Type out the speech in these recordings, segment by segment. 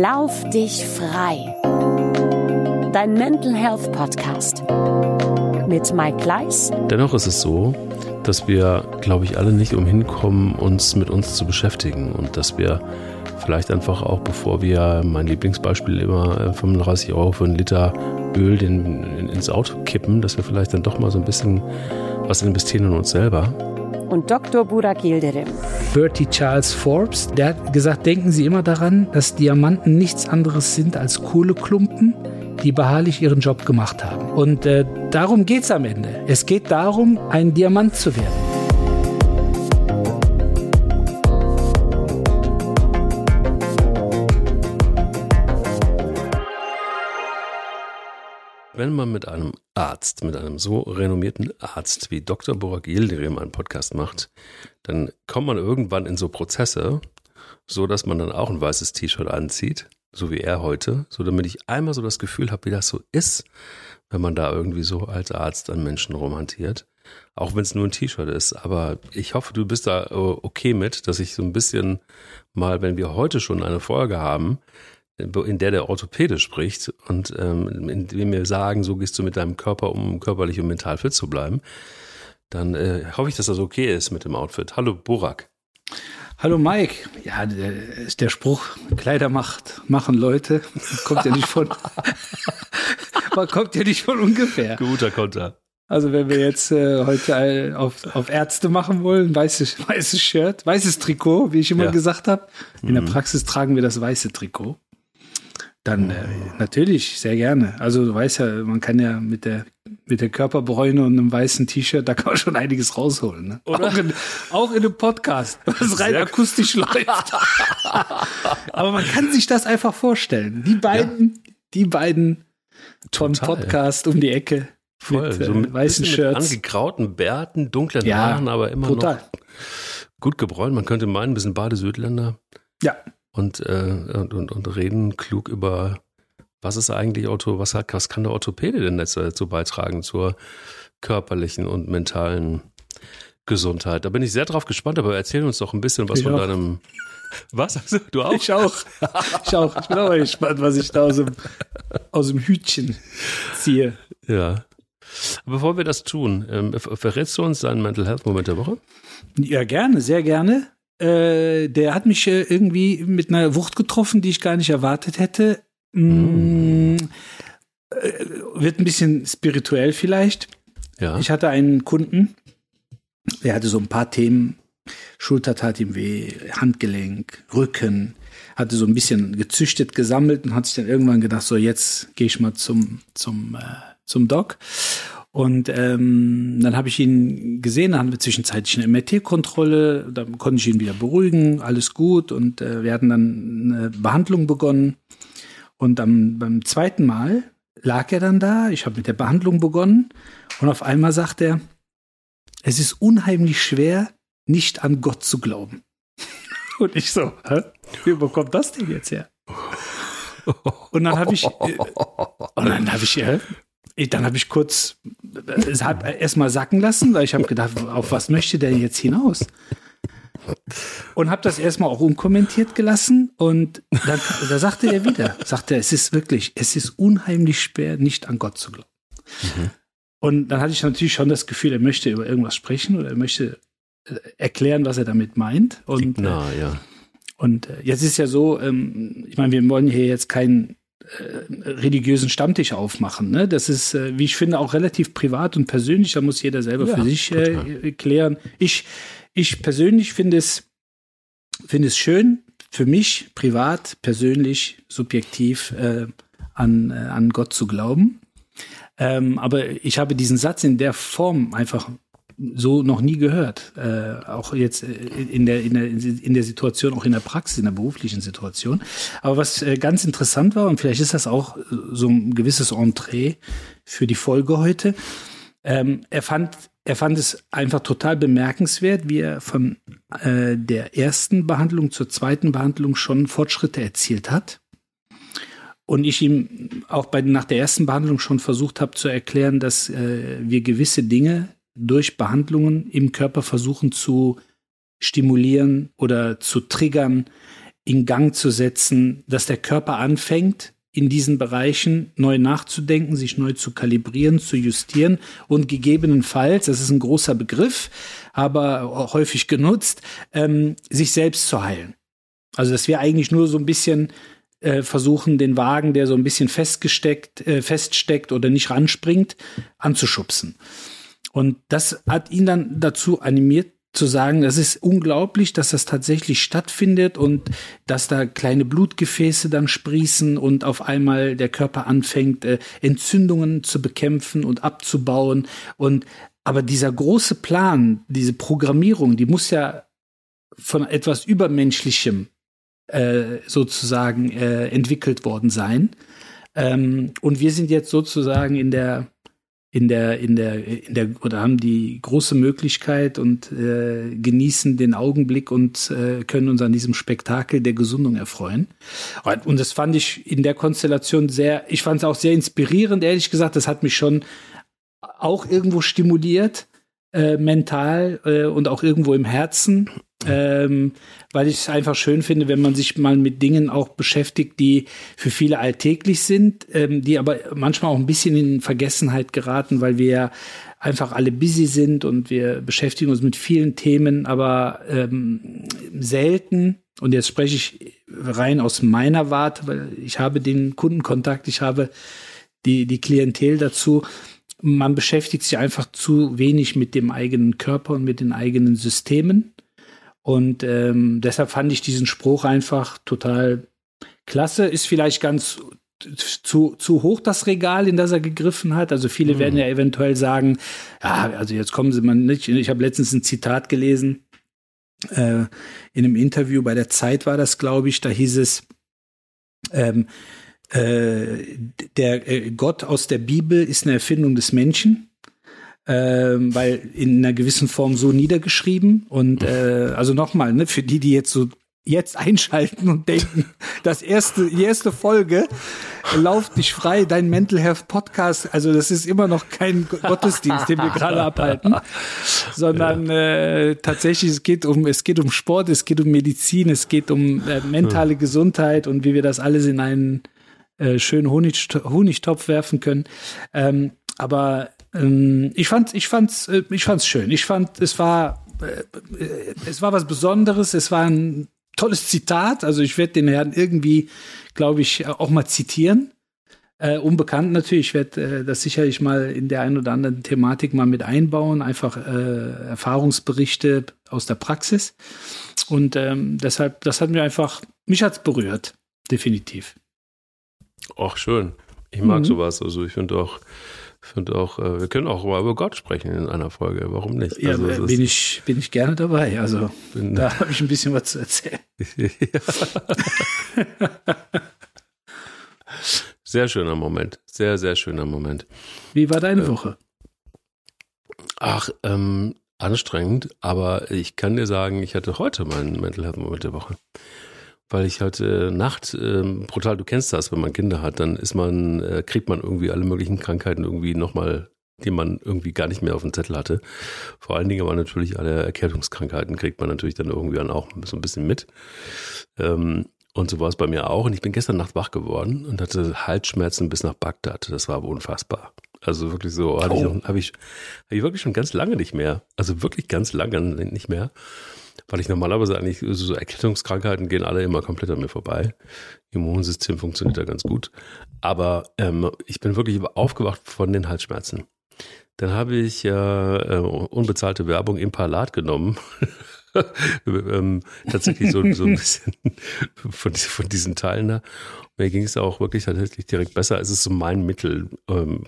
Lauf dich frei. Dein Mental Health Podcast mit Mike Gleis. Dennoch ist es so, dass wir, glaube ich, alle nicht umhin kommen, uns mit uns zu beschäftigen und dass wir vielleicht einfach auch, bevor wir, mein Lieblingsbeispiel immer 35 äh, Euro für einen Liter Öl den, ins Auto kippen, dass wir vielleicht dann doch mal so ein bisschen was investieren in uns selber. Und Dr. Burak Yildirim. Bertie Charles Forbes, der hat gesagt, denken Sie immer daran, dass Diamanten nichts anderes sind als Kohleklumpen, die beharrlich ihren Job gemacht haben. Und äh, darum geht es am Ende. Es geht darum, ein Diamant zu werden. Wenn man mit einem Arzt, mit einem so renommierten Arzt wie Dr. Borak Yildirim einen Podcast macht, dann kommt man irgendwann in so Prozesse, so dass man dann auch ein weißes T-Shirt anzieht, so wie er heute, so damit ich einmal so das Gefühl habe, wie das so ist, wenn man da irgendwie so als Arzt an Menschen romantiert. Auch wenn es nur ein T-Shirt ist. Aber ich hoffe, du bist da äh, okay mit, dass ich so ein bisschen mal, wenn wir heute schon eine Folge haben, in der der Orthopäde spricht und ähm, indem wir sagen, so gehst du mit deinem Körper um, körperlich und mental fit zu bleiben, dann äh, hoffe ich, dass das okay ist mit dem Outfit. Hallo Borak. Hallo Mike. Ja, der, ist der Spruch, Kleider macht, machen Leute, kommt ja nicht von, man kommt ja nicht von ungefähr. Guter Konter. Also wenn wir jetzt äh, heute auf, auf Ärzte machen wollen, weißes, weißes Shirt, weißes Trikot, wie ich immer ja. gesagt habe. In mhm. der Praxis tragen wir das weiße Trikot. Dann äh, natürlich, sehr gerne. Also du weißt ja, man kann ja mit der mit der Körperbräune und einem weißen T-Shirt, da kann man schon einiges rausholen. Ne? Auch, in, auch in einem Podcast, was rein sehr akustisch läuft. Aber man kann sich das einfach vorstellen. Die beiden, ja. die beiden von Total. Podcast um die Ecke. Voll, mit, so mit äh, weißen Shirts. Mit angegrauten Bärten, dunklen ja, Haaren, aber immer total. noch gut gebräunt. Man könnte meinen, ein bisschen Badesüdländer. Ja und, äh, und, und, und reden klug über, was ist eigentlich Auto, was, hat, was kann der Orthopäde denn dazu beitragen zur körperlichen und mentalen Gesundheit. Da bin ich sehr drauf gespannt, aber erzähl uns doch ein bisschen was ich von auch. deinem. Was? Also, du auch? Ich auch. Ich auch. Ich bin auch gespannt, was ich da aus dem, aus dem Hütchen ziehe. Ja. Bevor wir das tun, ähm, verrätst du uns deinen Mental Health Moment der Woche? Ja, gerne, sehr gerne. Äh, der hat mich äh, irgendwie mit einer Wucht getroffen, die ich gar nicht erwartet hätte. Mm. Äh, wird ein bisschen spirituell vielleicht. Ja. Ich hatte einen Kunden, der hatte so ein paar Themen. Schulter tat ihm weh, Handgelenk, Rücken, hatte so ein bisschen gezüchtet, gesammelt und hat sich dann irgendwann gedacht, so jetzt gehe ich mal zum, zum, äh, zum Doc. Und ähm, dann habe ich ihn gesehen, dann hatten wir zwischenzeitlich eine MRT-Kontrolle, da konnte ich ihn wieder beruhigen, alles gut und äh, wir hatten dann eine Behandlung begonnen. Und am, beim zweiten Mal lag er dann da, ich habe mit der Behandlung begonnen und auf einmal sagt er, es ist unheimlich schwer, nicht an Gott zu glauben. Und ich so, hä? wie bekommt das denn jetzt her? Und dann habe ich, äh, und dann habe ich, dann habe ich kurz es hat erstmal sacken lassen, weil ich habe gedacht, auf was möchte der jetzt hinaus? Und habe das erstmal auch unkommentiert gelassen und dann da sagte er wieder, sagte er, es ist wirklich, es ist unheimlich schwer, nicht an Gott zu glauben. Mhm. Und dann hatte ich natürlich schon das Gefühl, er möchte über irgendwas sprechen oder er möchte äh, erklären, was er damit meint. Und, Na, ja. Und äh, jetzt ist ja so, ähm, ich meine, wir wollen hier jetzt keinen äh, religiösen Stammtisch aufmachen. Ne? Das ist, äh, wie ich finde, auch relativ privat und persönlich. Da muss jeder selber ja, für sich äh, klären. Ich, ich persönlich finde es, finde es schön, für mich privat, persönlich, subjektiv äh, an, äh, an Gott zu glauben. Ähm, aber ich habe diesen Satz in der Form einfach so noch nie gehört. Äh, auch jetzt äh, in der, in, der, in der Situation, auch in der Praxis, in der beruflichen Situation. Aber was äh, ganz interessant war, und vielleicht ist das auch äh, so ein gewisses Entree für die Folge heute, ähm, er fand er fand es einfach total bemerkenswert, wie er von äh, der ersten Behandlung zur zweiten Behandlung schon Fortschritte erzielt hat. Und ich ihm auch bei, nach der ersten Behandlung schon versucht habe zu erklären, dass äh, wir gewisse Dinge durch Behandlungen im Körper versuchen zu stimulieren oder zu triggern, in Gang zu setzen, dass der Körper anfängt, in diesen Bereichen neu nachzudenken, sich neu zu kalibrieren, zu justieren und gegebenenfalls, das ist ein großer Begriff, aber häufig genutzt, ähm, sich selbst zu heilen. Also dass wir eigentlich nur so ein bisschen äh, versuchen, den Wagen, der so ein bisschen festgesteckt, äh, feststeckt oder nicht ranspringt, anzuschubsen. Und das hat ihn dann dazu animiert, zu sagen, das ist unglaublich, dass das tatsächlich stattfindet und dass da kleine Blutgefäße dann sprießen und auf einmal der Körper anfängt, äh, Entzündungen zu bekämpfen und abzubauen. Und aber dieser große Plan, diese Programmierung, die muss ja von etwas Übermenschlichem äh, sozusagen äh, entwickelt worden sein. Ähm, und wir sind jetzt sozusagen in der in der, in der, in der, oder haben die große Möglichkeit und äh, genießen den Augenblick und äh, können uns an diesem Spektakel der Gesundung erfreuen. Und das fand ich in der Konstellation sehr, ich fand es auch sehr inspirierend, ehrlich gesagt. Das hat mich schon auch irgendwo stimuliert, äh, mental äh, und auch irgendwo im Herzen ähm, weil ich es einfach schön finde, wenn man sich mal mit Dingen auch beschäftigt, die für viele alltäglich sind, ähm, die aber manchmal auch ein bisschen in Vergessenheit geraten, weil wir einfach alle busy sind und wir beschäftigen uns mit vielen Themen, aber ähm, selten, und jetzt spreche ich rein aus meiner Warte, weil ich habe den Kundenkontakt, ich habe die, die Klientel dazu, man beschäftigt sich einfach zu wenig mit dem eigenen Körper und mit den eigenen Systemen. Und ähm, deshalb fand ich diesen Spruch einfach total klasse. Ist vielleicht ganz zu, zu hoch das Regal, in das er gegriffen hat. Also viele mhm. werden ja eventuell sagen, ja, also jetzt kommen sie mal nicht. Ich habe letztens ein Zitat gelesen, äh, in einem Interview bei der Zeit war das, glaube ich, da hieß es, ähm, äh, der äh, Gott aus der Bibel ist eine Erfindung des Menschen ähm, weil in einer gewissen Form so niedergeschrieben. Und äh, also nochmal, ne, für die, die jetzt so jetzt einschalten und denken, das erste, die erste Folge, Lauf dich frei, dein Mental Health Podcast. Also das ist immer noch kein Gottesdienst, den wir gerade abhalten, sondern äh, tatsächlich es geht um es geht um Sport, es geht um Medizin, es geht um äh, mentale Gesundheit und wie wir das alles in einen äh, schönen Honig, Honigtopf werfen können. Ähm, aber ähm, ich fand, ich fand's, äh, ich fand's schön. Ich fand, es war, äh, äh, es war was Besonderes. Es war ein tolles Zitat. Also ich werde den Herrn irgendwie, glaube ich, auch mal zitieren. Äh, unbekannt natürlich. Ich werde äh, das sicherlich mal in der einen oder anderen Thematik mal mit einbauen. Einfach äh, Erfahrungsberichte aus der Praxis. Und ähm, deshalb, das hat mir einfach, mich hat's berührt. Definitiv. Ach, schön. Ich mag mhm. sowas. Also ich finde auch, finde auch, äh, wir können auch mal über Gott sprechen in einer Folge. Warum nicht? Ja, also, bin, ich, bin ich gerne dabei. Also bin, da habe ich ein bisschen was zu erzählen. sehr schöner Moment. Sehr, sehr schöner Moment. Wie war deine äh, Woche? Ach, ähm, anstrengend, aber ich kann dir sagen, ich hatte heute meinen Mental Health Moment der Woche weil ich halt äh, Nacht äh, brutal, du kennst das, wenn man Kinder hat, dann ist man, äh, kriegt man irgendwie alle möglichen Krankheiten irgendwie nochmal, die man irgendwie gar nicht mehr auf dem Zettel hatte. Vor allen Dingen aber natürlich alle Erkältungskrankheiten kriegt man natürlich dann irgendwie dann auch so ein bisschen mit. Ähm, und so war es bei mir auch. Und ich bin gestern Nacht wach geworden und hatte Halsschmerzen bis nach Bagdad. Das war unfassbar. Also wirklich so, oh. ich, habe ich, hab ich wirklich schon ganz lange nicht mehr. Also wirklich ganz lange nicht mehr weil ich normalerweise eigentlich so Erkältungskrankheiten gehen alle immer komplett an mir vorbei. Immunsystem funktioniert da ganz gut. Aber ähm, ich bin wirklich aufgewacht von den Halsschmerzen. Dann habe ich äh, unbezahlte Werbung im Palat genommen. ähm, tatsächlich so, so ein bisschen von, von diesen Teilen da. Mir ging es auch wirklich tatsächlich direkt besser. Es ist so mein Mittel, ähm,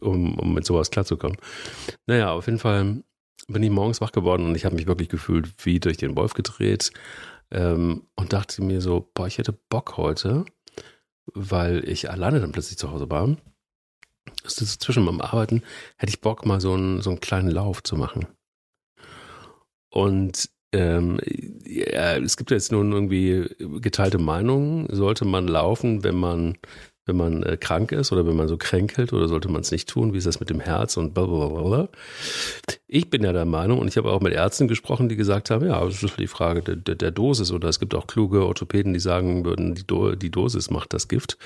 um, um mit sowas klarzukommen. Naja, auf jeden Fall bin ich morgens wach geworden und ich habe mich wirklich gefühlt wie durch den Wolf gedreht ähm, und dachte mir so, boah, ich hätte Bock heute, weil ich alleine dann plötzlich zu Hause war. Ist zwischen meinem Arbeiten, hätte ich Bock, mal so einen, so einen kleinen Lauf zu machen. Und ähm, ja, es gibt jetzt nun irgendwie geteilte Meinungen. Sollte man laufen, wenn man wenn man äh, krank ist oder wenn man so kränkelt oder sollte man es nicht tun? Wie ist das mit dem Herz und blablabla? Ich bin ja der Meinung und ich habe auch mit Ärzten gesprochen, die gesagt haben, ja, das ist die Frage der, der, der Dosis oder es gibt auch kluge Orthopäden, die sagen würden, die, Do die Dosis macht das Gift.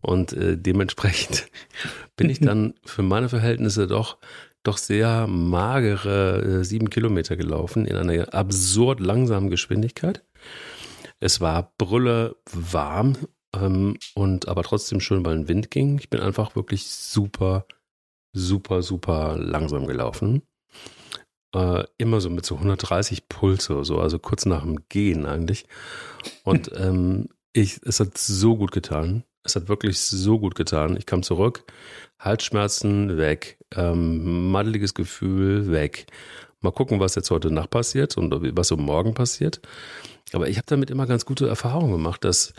Und äh, dementsprechend bin ich dann für meine Verhältnisse doch doch sehr magere äh, sieben Kilometer gelaufen in einer absurd langsamen Geschwindigkeit. Es war brülle warm ähm, und aber trotzdem schön, weil ein Wind ging. Ich bin einfach wirklich super, super, super langsam gelaufen. Äh, immer so mit so 130 Puls oder so, also kurz nach dem Gehen eigentlich. Und ähm, ich, es hat so gut getan. Es hat wirklich so gut getan. Ich kam zurück, Halsschmerzen weg, ähm, maddeliges Gefühl weg. Mal gucken, was jetzt heute Nacht passiert und was so morgen passiert. Aber ich habe damit immer ganz gute Erfahrungen gemacht, dass,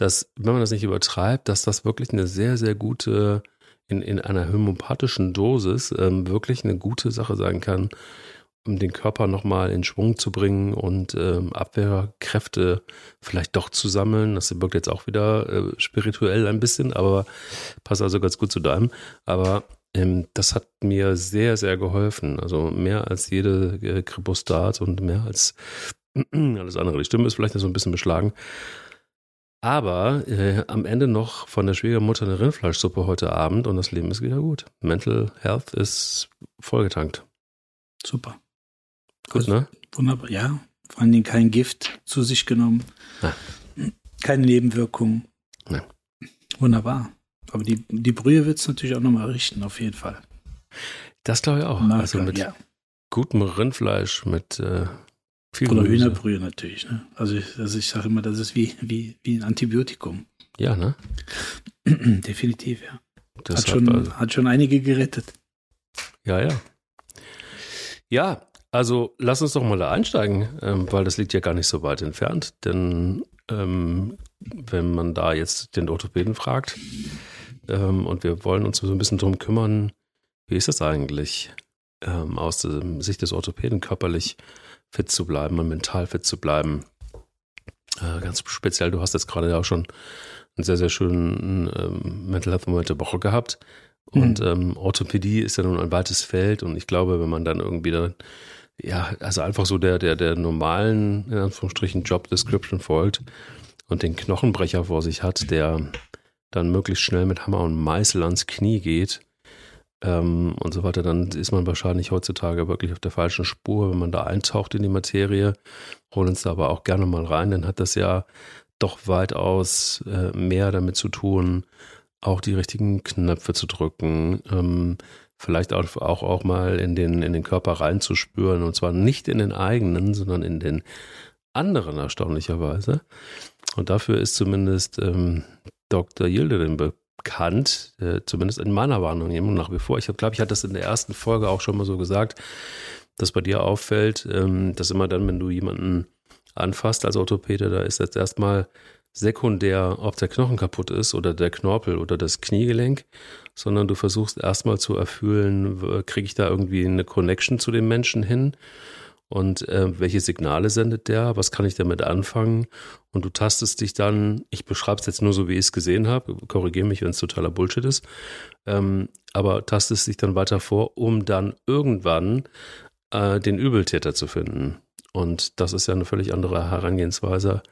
dass, wenn man das nicht übertreibt, dass das wirklich eine sehr, sehr gute, in, in einer homöopathischen Dosis ähm, wirklich eine gute Sache sein kann, um den Körper nochmal in Schwung zu bringen und ähm, Abwehrkräfte vielleicht doch zu sammeln. Das wirkt jetzt auch wieder äh, spirituell ein bisschen, aber passt also ganz gut zu deinem. Aber ähm, das hat mir sehr, sehr geholfen. Also mehr als jede äh, Kripostat und mehr als alles andere. Die Stimme ist vielleicht so ein bisschen beschlagen. Aber äh, am Ende noch von der Schwiegermutter eine Rindfleischsuppe heute Abend und das Leben ist wieder gut. Mental Health ist vollgetankt. Super. Gut, also, ne? Wunderbar, ja. Vor allen Dingen kein Gift zu sich genommen. Ja. Keine Nebenwirkungen. Ja. Wunderbar. Aber die, die Brühe wird es natürlich auch nochmal richten, auf jeden Fall. Das glaube ich auch. Marker, also mit ja. gutem Rindfleisch, mit äh, viel Oder Gemüse. Hühnerbrühe natürlich. Ne? Also ich, also ich sage immer, das ist wie, wie, wie ein Antibiotikum. Ja, ne? Definitiv, ja. hat schon, also. hat schon einige gerettet. Ja, ja. Ja, also lass uns doch mal da einsteigen, ähm, weil das liegt ja gar nicht so weit entfernt. Denn ähm, wenn man da jetzt den Orthopäden fragt ähm, und wir wollen uns so ein bisschen drum kümmern, wie ist das eigentlich ähm, aus der Sicht des Orthopäden körperlich fit zu bleiben und mental fit zu bleiben? Äh, ganz speziell, du hast jetzt gerade ja auch schon einen sehr, sehr schönen ähm, Mental Health Moment der Woche gehabt. Und mhm. ähm, Orthopädie ist ja nun ein weites Feld und ich glaube, wenn man dann irgendwie dann ja, also einfach so der, der, der normalen, in Anführungsstrichen, Job Description folgt und den Knochenbrecher vor sich hat, der dann möglichst schnell mit Hammer und Meißel ans Knie geht ähm, und so weiter, dann ist man wahrscheinlich heutzutage wirklich auf der falschen Spur, wenn man da eintaucht in die Materie. Holen uns da aber auch gerne mal rein, dann hat das ja doch weitaus äh, mehr damit zu tun, auch die richtigen Knöpfe zu drücken, ähm, vielleicht auch, auch, auch mal in den, in den Körper reinzuspüren und zwar nicht in den eigenen, sondern in den anderen erstaunlicherweise. Und dafür ist zumindest ähm, Dr. Yildirim bekannt, äh, zumindest in meiner Warnung nach wie vor. Ich glaube, ich hatte das in der ersten Folge auch schon mal so gesagt, dass bei dir auffällt, ähm, dass immer dann, wenn du jemanden anfasst als Orthopäde, da ist jetzt erstmal sekundär, ob der Knochen kaputt ist oder der Knorpel oder das Kniegelenk, sondern du versuchst erstmal zu erfüllen, kriege ich da irgendwie eine Connection zu dem Menschen hin und äh, welche Signale sendet der, was kann ich damit anfangen und du tastest dich dann, ich beschreibe es jetzt nur so, wie ich es gesehen habe, korrigiere mich, wenn es totaler Bullshit ist, ähm, aber tastest dich dann weiter vor, um dann irgendwann äh, den Übeltäter zu finden. Und das ist ja eine völlig andere Herangehensweise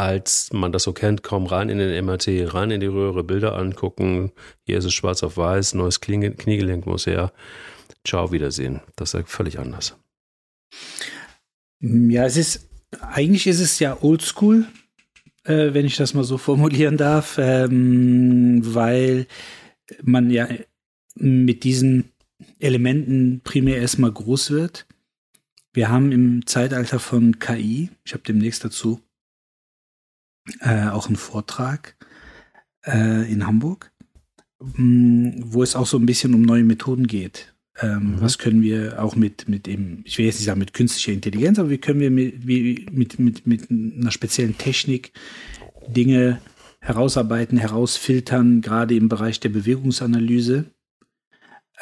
als man das so kennt, kaum rein in den MRT, rein in die Röhre, Bilder angucken. Hier ist es schwarz auf weiß, neues Kniegelenk muss her. Ciao, Wiedersehen. Das ist ja völlig anders. Ja, es ist, eigentlich ist es ja oldschool, äh, wenn ich das mal so formulieren darf, ähm, weil man ja mit diesen Elementen primär erstmal groß wird. Wir haben im Zeitalter von KI, ich habe demnächst dazu äh, auch einen Vortrag äh, in Hamburg, mh, mm, wo es auch so ein bisschen um neue Methoden geht. Ähm, mhm. Was können wir auch mit, mit eben, ich will jetzt nicht sagen mit künstlicher Intelligenz, aber wie können wir mit, wie, mit, mit, mit einer speziellen Technik Dinge herausarbeiten, herausfiltern, gerade im Bereich der Bewegungsanalyse,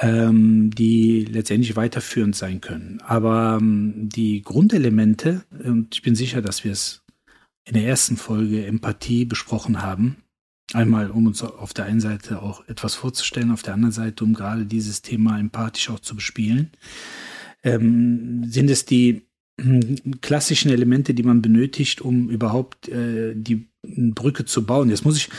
ähm, die letztendlich weiterführend sein können. Aber ähm, die Grundelemente, und ich bin sicher, dass wir es in der ersten Folge Empathie besprochen haben, Einmal, um uns auf der einen Seite auch etwas vorzustellen, auf der anderen Seite, um gerade dieses Thema empathisch auch zu bespielen. Ähm, sind es die klassischen Elemente, die man benötigt, um überhaupt äh, die Brücke zu bauen. Jetzt muss ich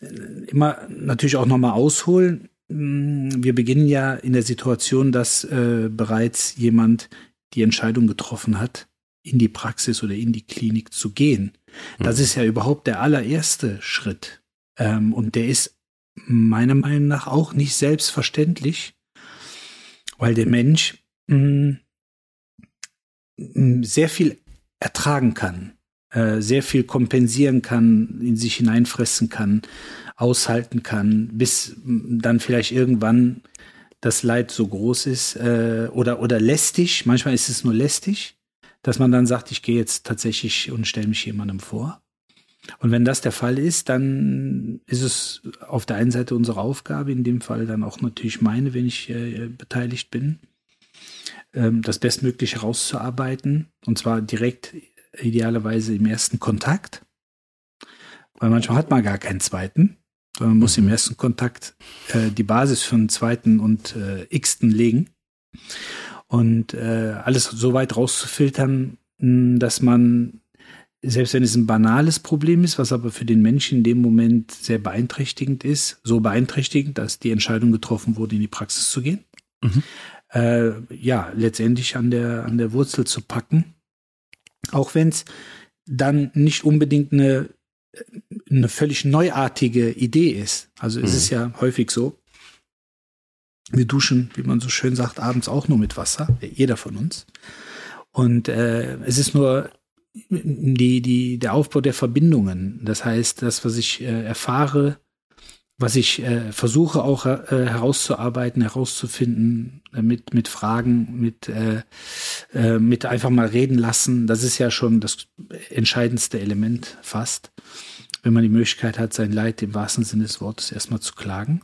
äh, immer natürlich auch nochmal ausholen. Mm, wir beginnen ja in der Situation, dass äh, bereits jemand die Entscheidung getroffen hat, in die Praxis oder in die Klinik zu gehen. Das mhm. ist ja überhaupt der allererste Schritt. Ähm, und der ist meiner Meinung nach auch nicht selbstverständlich, weil der Mensch mh, mm, sehr viel ertragen kann, äh, sehr viel kompensieren kann, in sich hineinfressen kann, aushalten kann, bis dann vielleicht irgendwann das Leid so groß ist äh, oder, oder lästig, manchmal ist es nur lästig, dass man dann sagt, ich gehe jetzt tatsächlich und stelle mich jemandem vor. Und wenn das der Fall ist, dann ist es auf der einen Seite unsere Aufgabe, in dem Fall dann auch natürlich meine, wenn ich äh, beteiligt bin, ähm, das bestmöglich herauszuarbeiten. Und zwar direkt idealerweise im ersten Kontakt. Weil manchmal hat man gar keinen zweiten. sondern Man muss im mhm. ersten Kontakt äh, die Basis für einen zweiten und äh, x-ten legen. Und äh, alles so weit rauszufiltern, dass man, selbst wenn es ein banales Problem ist, was aber für den Menschen in dem Moment sehr beeinträchtigend ist, so beeinträchtigend, dass die Entscheidung getroffen wurde, in die Praxis zu gehen, mhm äh, ja, letztendlich an der, an der Wurzel zu packen. Auch wenn es dann nicht unbedingt eine, eine völlig neuartige Idee ist. Also mhm. es ist ja häufig so, wir duschen, wie man so schön sagt, abends auch nur mit Wasser, jeder von uns. Und äh, es ist nur die, die, der Aufbau der Verbindungen. Das heißt, das, was ich äh, erfahre, was ich äh, versuche auch äh, herauszuarbeiten, herauszufinden, äh, mit, mit Fragen, mit, äh, äh, mit einfach mal reden lassen, das ist ja schon das entscheidendste Element fast, wenn man die Möglichkeit hat, sein Leid im wahrsten Sinne des Wortes erstmal zu klagen.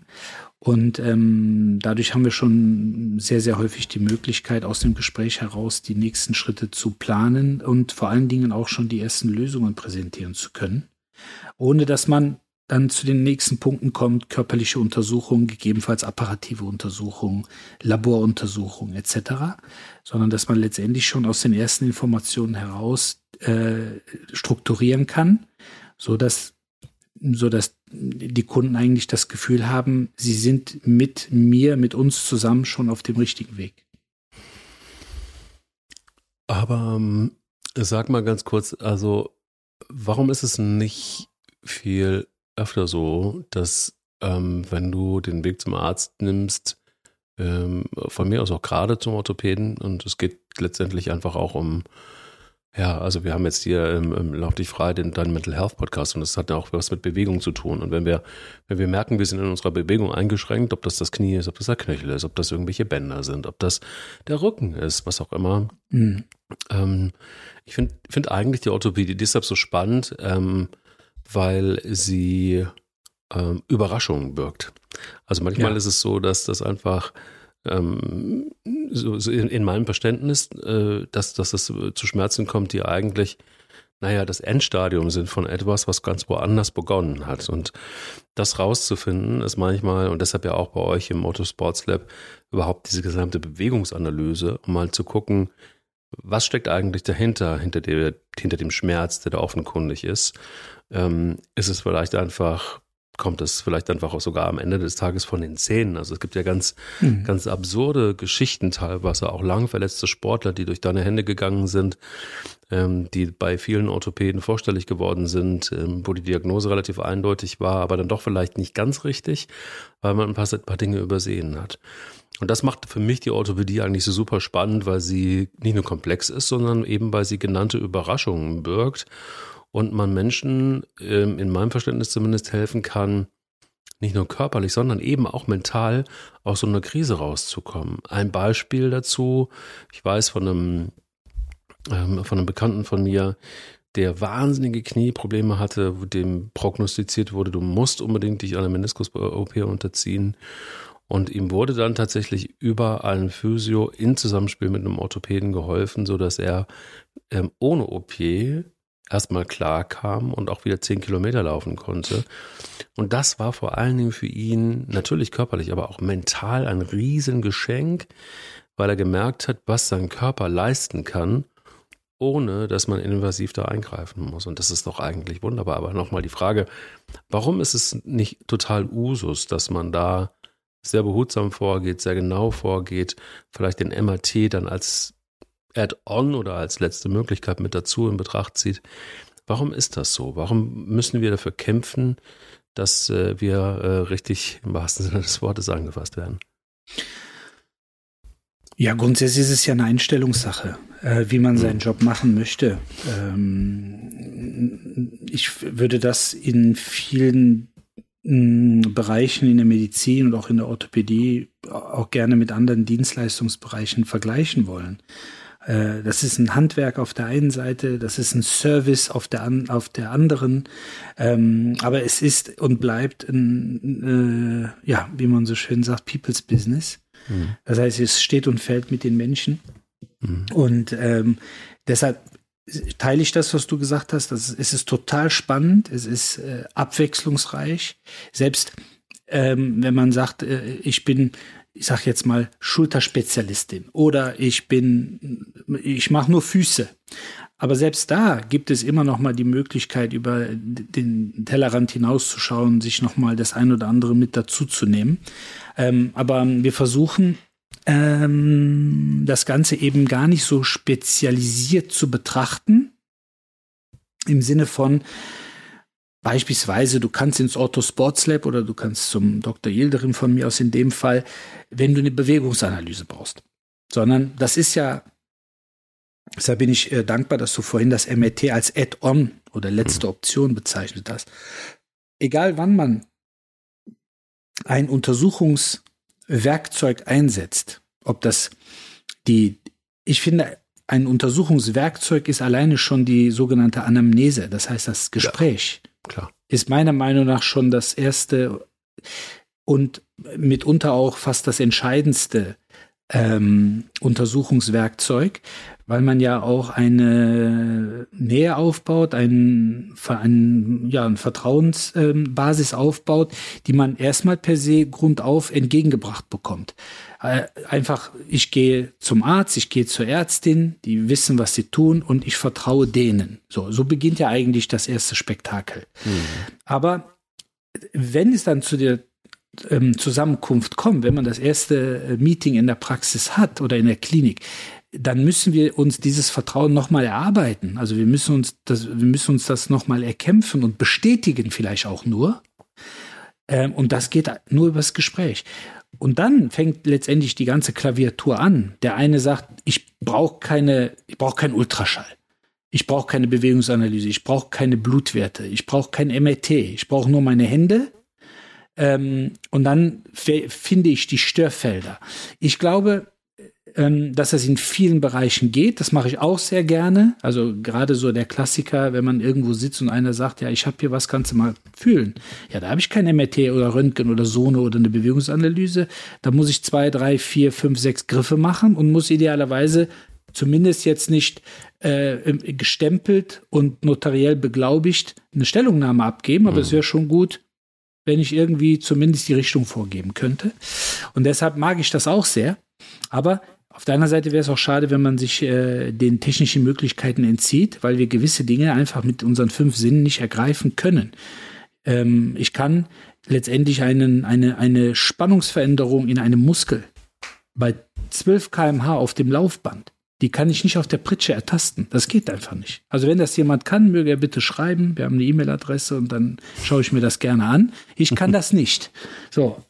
Und ähm, dadurch haben wir schon sehr, sehr häufig die Möglichkeit, aus dem Gespräch heraus die nächsten Schritte zu planen und vor allen Dingen auch schon die ersten Lösungen präsentieren zu können, ohne dass man dann zu den nächsten Punkten kommt körperliche Untersuchungen, gegebenenfalls apparative Untersuchungen, Laboruntersuchungen etc., sondern dass man letztendlich schon aus den ersten Informationen heraus äh, strukturieren kann, so dass so dass die Kunden eigentlich das Gefühl haben, sie sind mit mir, mit uns zusammen schon auf dem richtigen Weg. Aber ähm, sag mal ganz kurz, also warum ist es nicht viel öfter so, dass ähm, wenn du den Weg zum Arzt nimmst, ähm, von mir aus auch gerade zum Orthopäden und es geht letztendlich einfach auch um, ja, also wir haben jetzt hier im, im Lauf dich frei den Dein Mental Health Podcast und das hat ja auch was mit Bewegung zu tun. Und wenn wir, wenn wir merken, wir sind in unserer Bewegung eingeschränkt, ob das das Knie ist, ob das der Knöchel ist, ob das irgendwelche Bänder sind, ob das der Rücken ist, was auch immer. Mhm. Ähm, ich finde find eigentlich die Orthopädie deshalb so spannend, ähm, weil sie ähm, Überraschungen wirkt. Also manchmal ja. ist es so, dass das einfach ähm, so, so in, in, meinem Verständnis, äh, dass, dass das zu Schmerzen kommt, die eigentlich, naja, das Endstadium sind von etwas, was ganz woanders begonnen hat. Und das rauszufinden ist manchmal, und deshalb ja auch bei euch im Motorsports Lab, überhaupt diese gesamte Bewegungsanalyse, um mal zu gucken, was steckt eigentlich dahinter, hinter, der, hinter dem Schmerz, der da offenkundig ist ähm, ist es vielleicht einfach, kommt es vielleicht einfach auch sogar am Ende des Tages von den Zähnen. Also es gibt ja ganz, mhm. ganz absurde Geschichten teilweise, auch lang verletzte Sportler, die durch deine Hände gegangen sind, ähm, die bei vielen Orthopäden vorstellig geworden sind, ähm, wo die Diagnose relativ eindeutig war, aber dann doch vielleicht nicht ganz richtig, weil man ein paar, ein paar Dinge übersehen hat. Und das macht für mich die Orthopädie eigentlich so super spannend, weil sie nicht nur komplex ist, sondern eben weil sie genannte Überraschungen birgt und man Menschen, ähm, in meinem Verständnis zumindest, helfen kann, nicht nur körperlich, sondern eben auch mental aus so einer Krise rauszukommen. Ein Beispiel dazu, ich weiß von einem, ähm, von einem Bekannten von mir, der wahnsinnige Knieprobleme hatte, dem prognostiziert wurde, du musst unbedingt dich einer Meniskus-OP unterziehen. Und ihm wurde dann tatsächlich über einen Physio in Zusammenspiel mit einem Orthopäden geholfen, sodass er ähm, ohne OP erstmal klar kam und auch wieder zehn Kilometer laufen konnte. Und das war vor allen Dingen für ihn natürlich körperlich, aber auch mental ein Riesengeschenk, weil er gemerkt hat, was sein Körper leisten kann, ohne dass man invasiv da eingreifen muss. Und das ist doch eigentlich wunderbar. Aber nochmal die Frage, warum ist es nicht total Usus, dass man da sehr behutsam vorgeht, sehr genau vorgeht, vielleicht den MRT dann als Add-on oder als letzte Möglichkeit mit dazu in Betracht zieht. Warum ist das so? Warum müssen wir dafür kämpfen, dass äh, wir äh, richtig im wahrsten Sinne des Wortes angefasst werden? Ja, grundsätzlich ist es ja eine Einstellungssache, äh, wie man seinen Job machen möchte. Ähm, ich würde das in vielen mh, Bereichen in der Medizin und auch in der Orthopädie auch gerne mit anderen Dienstleistungsbereichen vergleichen wollen. Äh, das ist ein Handwerk auf der einen Seite, das ist ein Service auf der, an, auf der anderen. Ähm, aber es ist und bleibt ein, äh, ja, wie man so schön sagt, People's Business. Mhm. Das heißt, es steht und fällt mit den Menschen. Mhm. Und ähm, deshalb teile ich das, was du gesagt hast. Das, es ist total spannend, es ist äh, abwechslungsreich. Selbst ähm, wenn man sagt, äh, ich bin ich sag jetzt mal Schulterspezialistin oder ich bin, ich mache nur Füße. Aber selbst da gibt es immer noch mal die Möglichkeit, über den Tellerrand hinauszuschauen, sich noch mal das ein oder andere mit dazuzunehmen. Ähm, aber wir versuchen ähm, das Ganze eben gar nicht so spezialisiert zu betrachten. Im Sinne von, Beispielsweise, du kannst ins Otto Sports Lab oder du kannst zum Dr. Yildirim von mir aus in dem Fall, wenn du eine Bewegungsanalyse brauchst. Sondern das ist ja, deshalb bin ich äh, dankbar, dass du vorhin das MRT als Add-on oder letzte Option bezeichnet hast. Egal wann man ein Untersuchungswerkzeug einsetzt, ob das die, ich finde, ein Untersuchungswerkzeug ist alleine schon die sogenannte Anamnese, das heißt das Gespräch. Ja. Klar. Ist meiner Meinung nach schon das erste und mitunter auch fast das entscheidendste ähm, Untersuchungswerkzeug, weil man ja auch eine Nähe aufbaut, ein, ein, ja, eine Vertrauensbasis ähm, aufbaut, die man erstmal per se grundauf entgegengebracht bekommt. Einfach, ich gehe zum Arzt, ich gehe zur Ärztin, die wissen, was sie tun und ich vertraue denen. So, so beginnt ja eigentlich das erste Spektakel. Mhm. Aber wenn es dann zu der ähm, Zusammenkunft kommt, wenn man das erste äh, Meeting in der Praxis hat oder in der Klinik, dann müssen wir uns dieses Vertrauen nochmal erarbeiten. Also wir müssen uns das, wir müssen uns das nochmal erkämpfen und bestätigen vielleicht auch nur. Ähm, und das geht nur übers Gespräch. Und dann fängt letztendlich die ganze Klaviatur an. Der eine sagt, ich brauche keine, ich brauche keinen Ultraschall. Ich brauche keine Bewegungsanalyse, ich brauche keine Blutwerte, ich brauche kein MRT, ich brauche nur meine Hände. Ähm, und dann finde ich die Störfelder. Ich glaube, ähm, dass das in vielen Bereichen geht. Das mache ich auch sehr gerne. Also gerade so der Klassiker, wenn man irgendwo sitzt und einer sagt, ja, ich habe hier was, kannst du mal fühlen. Ja, da habe ich kein MRT oder Röntgen oder Sono oder eine Bewegungsanalyse. Da muss ich zwei, drei, vier, fünf, sechs Griffe machen und muss idealerweise zumindest jetzt nicht äh, gestempelt und notariell beglaubigt eine Stellungnahme abgeben, aber mhm. es wäre schon gut, wenn ich irgendwie zumindest die Richtung vorgeben könnte. Und deshalb mag ich das auch sehr. Aber auf der anderen Seite wäre es auch schade, wenn man sich äh, den technischen Möglichkeiten entzieht, weil wir gewisse Dinge einfach mit unseren fünf Sinnen nicht ergreifen können. Ähm, ich kann letztendlich einen, eine, eine Spannungsveränderung in einem Muskel bei 12 kmh auf dem Laufband, die kann ich nicht auf der Pritsche ertasten. Das geht einfach nicht. Also wenn das jemand kann, möge er bitte schreiben. Wir haben eine E-Mail-Adresse und dann schaue ich mir das gerne an. Ich kann das nicht. So.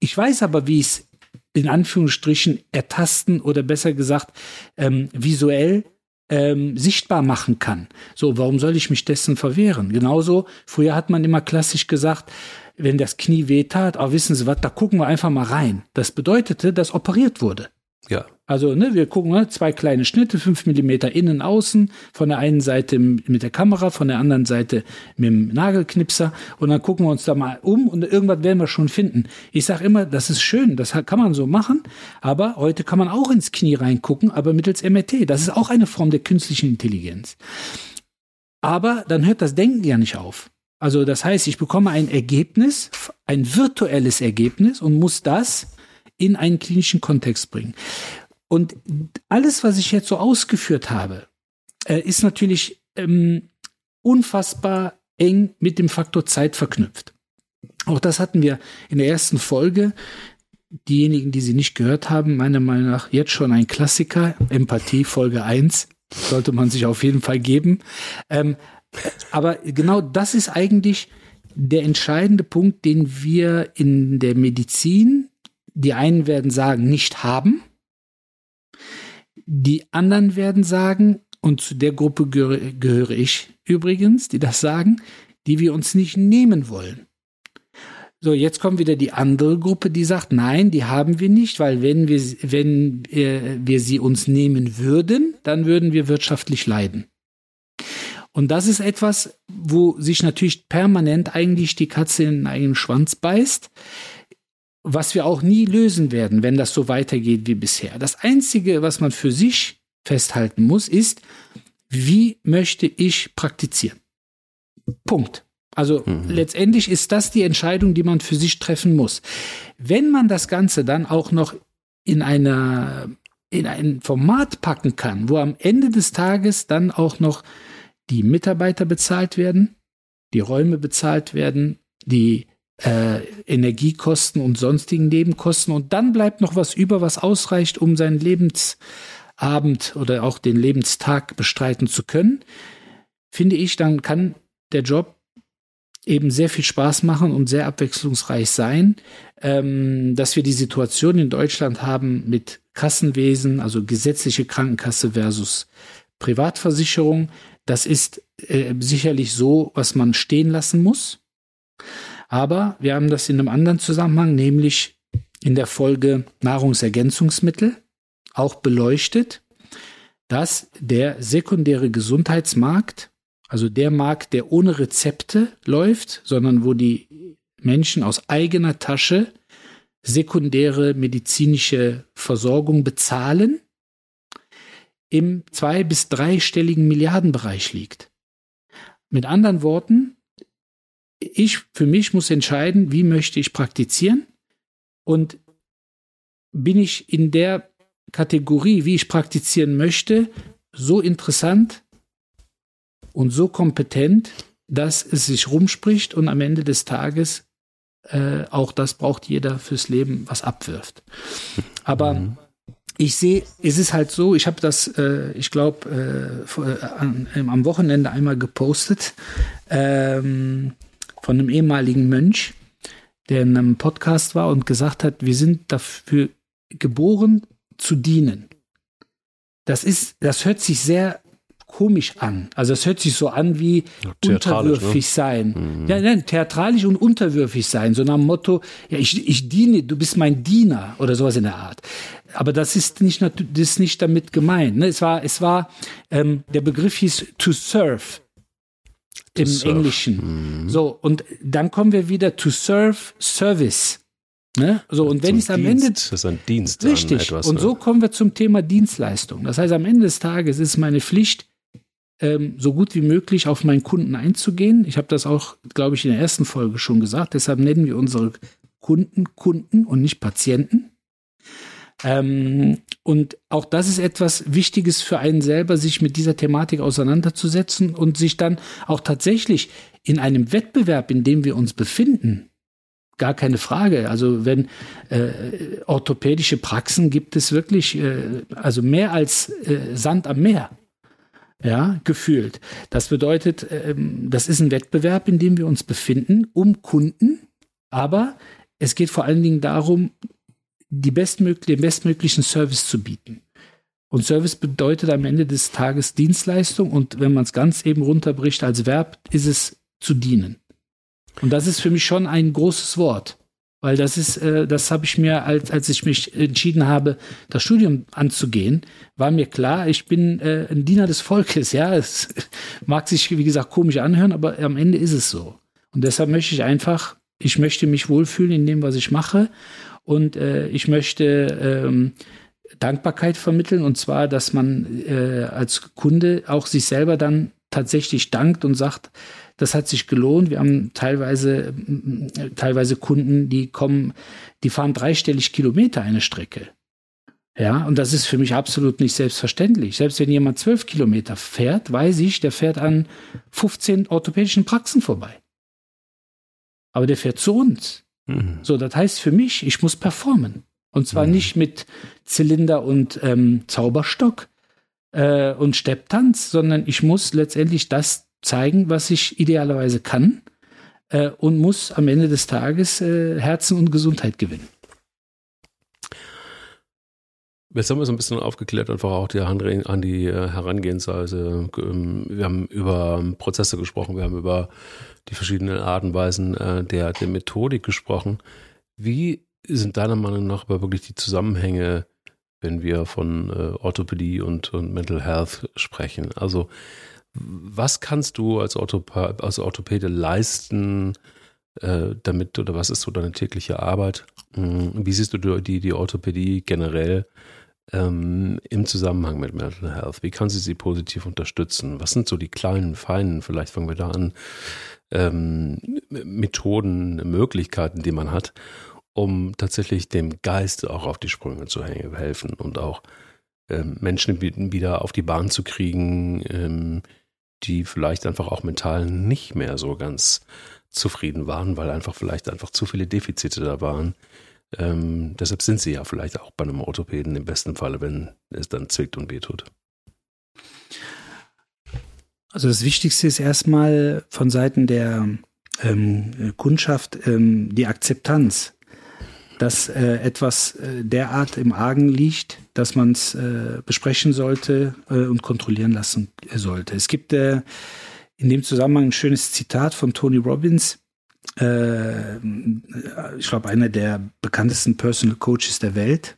Ich weiß aber, wie es in Anführungsstrichen ertasten oder besser gesagt ähm, visuell ähm, sichtbar machen kann. So, warum soll ich mich dessen verwehren? Genauso, früher hat man immer klassisch gesagt, wenn das Knie weh tat, oh, wissen Sie was, da gucken wir einfach mal rein. Das bedeutete, dass operiert wurde. Ja. Also, ne, wir gucken, ne, zwei kleine Schnitte, fünf Millimeter innen, außen, von der einen Seite mit der Kamera, von der anderen Seite mit dem Nagelknipser und dann gucken wir uns da mal um und irgendwas werden wir schon finden. Ich sage immer, das ist schön, das kann man so machen, aber heute kann man auch ins Knie reingucken, aber mittels MRT. Das ist auch eine Form der künstlichen Intelligenz. Aber dann hört das Denken ja nicht auf. Also das heißt, ich bekomme ein Ergebnis, ein virtuelles Ergebnis und muss das in einen klinischen Kontext bringen. Und alles, was ich jetzt so ausgeführt habe, äh, ist natürlich ähm, unfassbar eng mit dem Faktor Zeit verknüpft. Auch das hatten wir in der ersten Folge. Diejenigen, die sie nicht gehört haben, meiner Meinung nach jetzt schon ein Klassiker. Empathie, Folge 1. Sollte man sich auf jeden Fall geben. Ähm, aber genau das ist eigentlich der entscheidende Punkt, den wir in der Medizin, die einen werden sagen, nicht haben. Die anderen werden sagen, und zu der Gruppe gehöre, gehöre ich übrigens, die das sagen, die wir uns nicht nehmen wollen. So, jetzt kommt wieder die andere Gruppe, die sagt, nein, die haben wir nicht, weil wenn wir, wenn äh, wir sie uns nehmen würden, dann würden wir wirtschaftlich leiden. Und das ist etwas, wo sich natürlich permanent eigentlich die Katze in den eigenen Schwanz beißt, was wir auch nie lösen werden, wenn das so weitergeht wie bisher. Das Einzige, was man für sich festhalten muss, ist, wie möchte ich praktizieren? Punkt. Also mhm. letztendlich ist das die Entscheidung, die man für sich treffen muss. Wenn man das Ganze dann auch noch in einer in ein Format packen kann, wo am Ende des Tages dann auch noch die Mitarbeiter bezahlt werden, die Räume bezahlt werden, die äh, Energiekosten und sonstigen Nebenkosten und dann bleibt noch was über, was ausreicht, um seinen Lebensabend oder auch den Lebenstag bestreiten zu können, finde ich, dann kann der Job eben sehr viel Spaß machen und sehr abwechslungsreich sein, ähm, dass wir die Situation in Deutschland haben mit Kassenwesen, also gesetzliche Krankenkasse versus Privatversicherung. Das ist äh, sicherlich so, was man stehen lassen muss. Aber wir haben das in einem anderen Zusammenhang, nämlich in der Folge Nahrungsergänzungsmittel, auch beleuchtet, dass der sekundäre Gesundheitsmarkt also der Markt, der ohne Rezepte läuft, sondern wo die Menschen aus eigener Tasche sekundäre medizinische Versorgung bezahlen, im zwei- bis dreistelligen Milliardenbereich liegt. Mit anderen Worten, ich für mich muss entscheiden, wie möchte ich praktizieren und bin ich in der Kategorie, wie ich praktizieren möchte, so interessant, und so kompetent, dass es sich rumspricht und am Ende des Tages äh, auch das braucht jeder fürs Leben, was abwirft. Aber mhm. ich sehe, es ist halt so, ich habe das, äh, ich glaube, äh, am Wochenende einmal gepostet ähm, von einem ehemaligen Mönch, der in einem Podcast war und gesagt hat, wir sind dafür geboren zu dienen. Das ist, das hört sich sehr komisch an. Also es hört sich so an wie ja, unterwürfig ne? sein. Mhm. Ja, nein, theatralisch und unterwürfig sein. So nach dem Motto, ja, ich, ich diene, du bist mein Diener oder sowas in der Art. Aber das ist nicht, das ist nicht damit gemeint. Ne? Es war, es war, ähm, der Begriff hieß to serve im serve. Englischen. Mhm. So, und dann kommen wir wieder to serve service. Ne? So, und wenn ich es am Ende. Das ist ein Dienst. Richtig. Etwas, und so kommen wir zum Thema Dienstleistung. Das heißt, am Ende des Tages ist meine Pflicht, ähm, so gut wie möglich auf meinen Kunden einzugehen. Ich habe das auch, glaube ich, in der ersten Folge schon gesagt. Deshalb nennen wir unsere Kunden Kunden und nicht Patienten. Ähm, und auch das ist etwas Wichtiges für einen selber, sich mit dieser Thematik auseinanderzusetzen und sich dann auch tatsächlich in einem Wettbewerb, in dem wir uns befinden, gar keine Frage. Also wenn äh, orthopädische Praxen gibt es wirklich, äh, also mehr als äh, Sand am Meer ja, gefühlt. Das bedeutet, ähm, das ist ein Wettbewerb, in dem wir uns befinden, um Kunden, aber es geht vor allen Dingen darum, die bestmöglich, den bestmöglichen Service zu bieten. Und Service bedeutet am Ende des Tages Dienstleistung und wenn man es ganz eben runterbricht als Verb, ist es zu dienen. Und das ist für mich schon ein großes Wort. Weil das ist, äh, das habe ich mir, als, als ich mich entschieden habe, das Studium anzugehen, war mir klar, ich bin äh, ein Diener des Volkes. Ja, es mag sich, wie gesagt, komisch anhören, aber am Ende ist es so. Und deshalb möchte ich einfach, ich möchte mich wohlfühlen in dem, was ich mache. Und äh, ich möchte ähm, Dankbarkeit vermitteln. Und zwar, dass man äh, als Kunde auch sich selber dann tatsächlich dankt und sagt, das hat sich gelohnt. Wir haben teilweise, teilweise Kunden, die kommen, die fahren dreistellig Kilometer eine Strecke. Ja, und das ist für mich absolut nicht selbstverständlich. Selbst wenn jemand zwölf Kilometer fährt, weiß ich, der fährt an 15 orthopädischen Praxen vorbei. Aber der fährt zu uns. Mhm. So, das heißt für mich, ich muss performen. Und zwar mhm. nicht mit Zylinder und ähm, Zauberstock äh, und Stepptanz, sondern ich muss letztendlich das zeigen, was ich idealerweise kann äh, und muss am Ende des Tages äh, Herzen und Gesundheit gewinnen. Jetzt haben wir so ein bisschen aufgeklärt, einfach auch die, an die äh, Herangehensweise. Ähm, wir haben über Prozesse gesprochen, wir haben über die verschiedenen Arten und Weisen äh, der, der Methodik gesprochen. Wie sind deiner Meinung nach aber wirklich die Zusammenhänge, wenn wir von äh, Orthopädie und, und Mental Health sprechen? Also, was kannst du als, Orthopa als Orthopäde leisten, äh, damit, oder was ist so deine tägliche Arbeit? Hm, wie siehst du die, die Orthopädie generell ähm, im Zusammenhang mit Mental Health? Wie kann sie sie positiv unterstützen? Was sind so die kleinen, feinen, vielleicht fangen wir da an, ähm, Methoden, Möglichkeiten, die man hat, um tatsächlich dem Geist auch auf die Sprünge zu helfen und auch ähm, Menschen wieder auf die Bahn zu kriegen, ähm, die vielleicht einfach auch mental nicht mehr so ganz zufrieden waren, weil einfach vielleicht einfach zu viele Defizite da waren. Ähm, deshalb sind sie ja vielleicht auch bei einem Orthopäden im besten Falle, wenn es dann zwickt und wehtut. Also das Wichtigste ist erstmal von Seiten der ähm, Kundschaft ähm, die Akzeptanz, dass äh, etwas äh, derart im Argen liegt, dass man es äh, besprechen sollte äh, und kontrollieren lassen sollte. Es gibt äh, in dem Zusammenhang ein schönes Zitat von Tony Robbins, äh, ich glaube einer der bekanntesten Personal Coaches der Welt,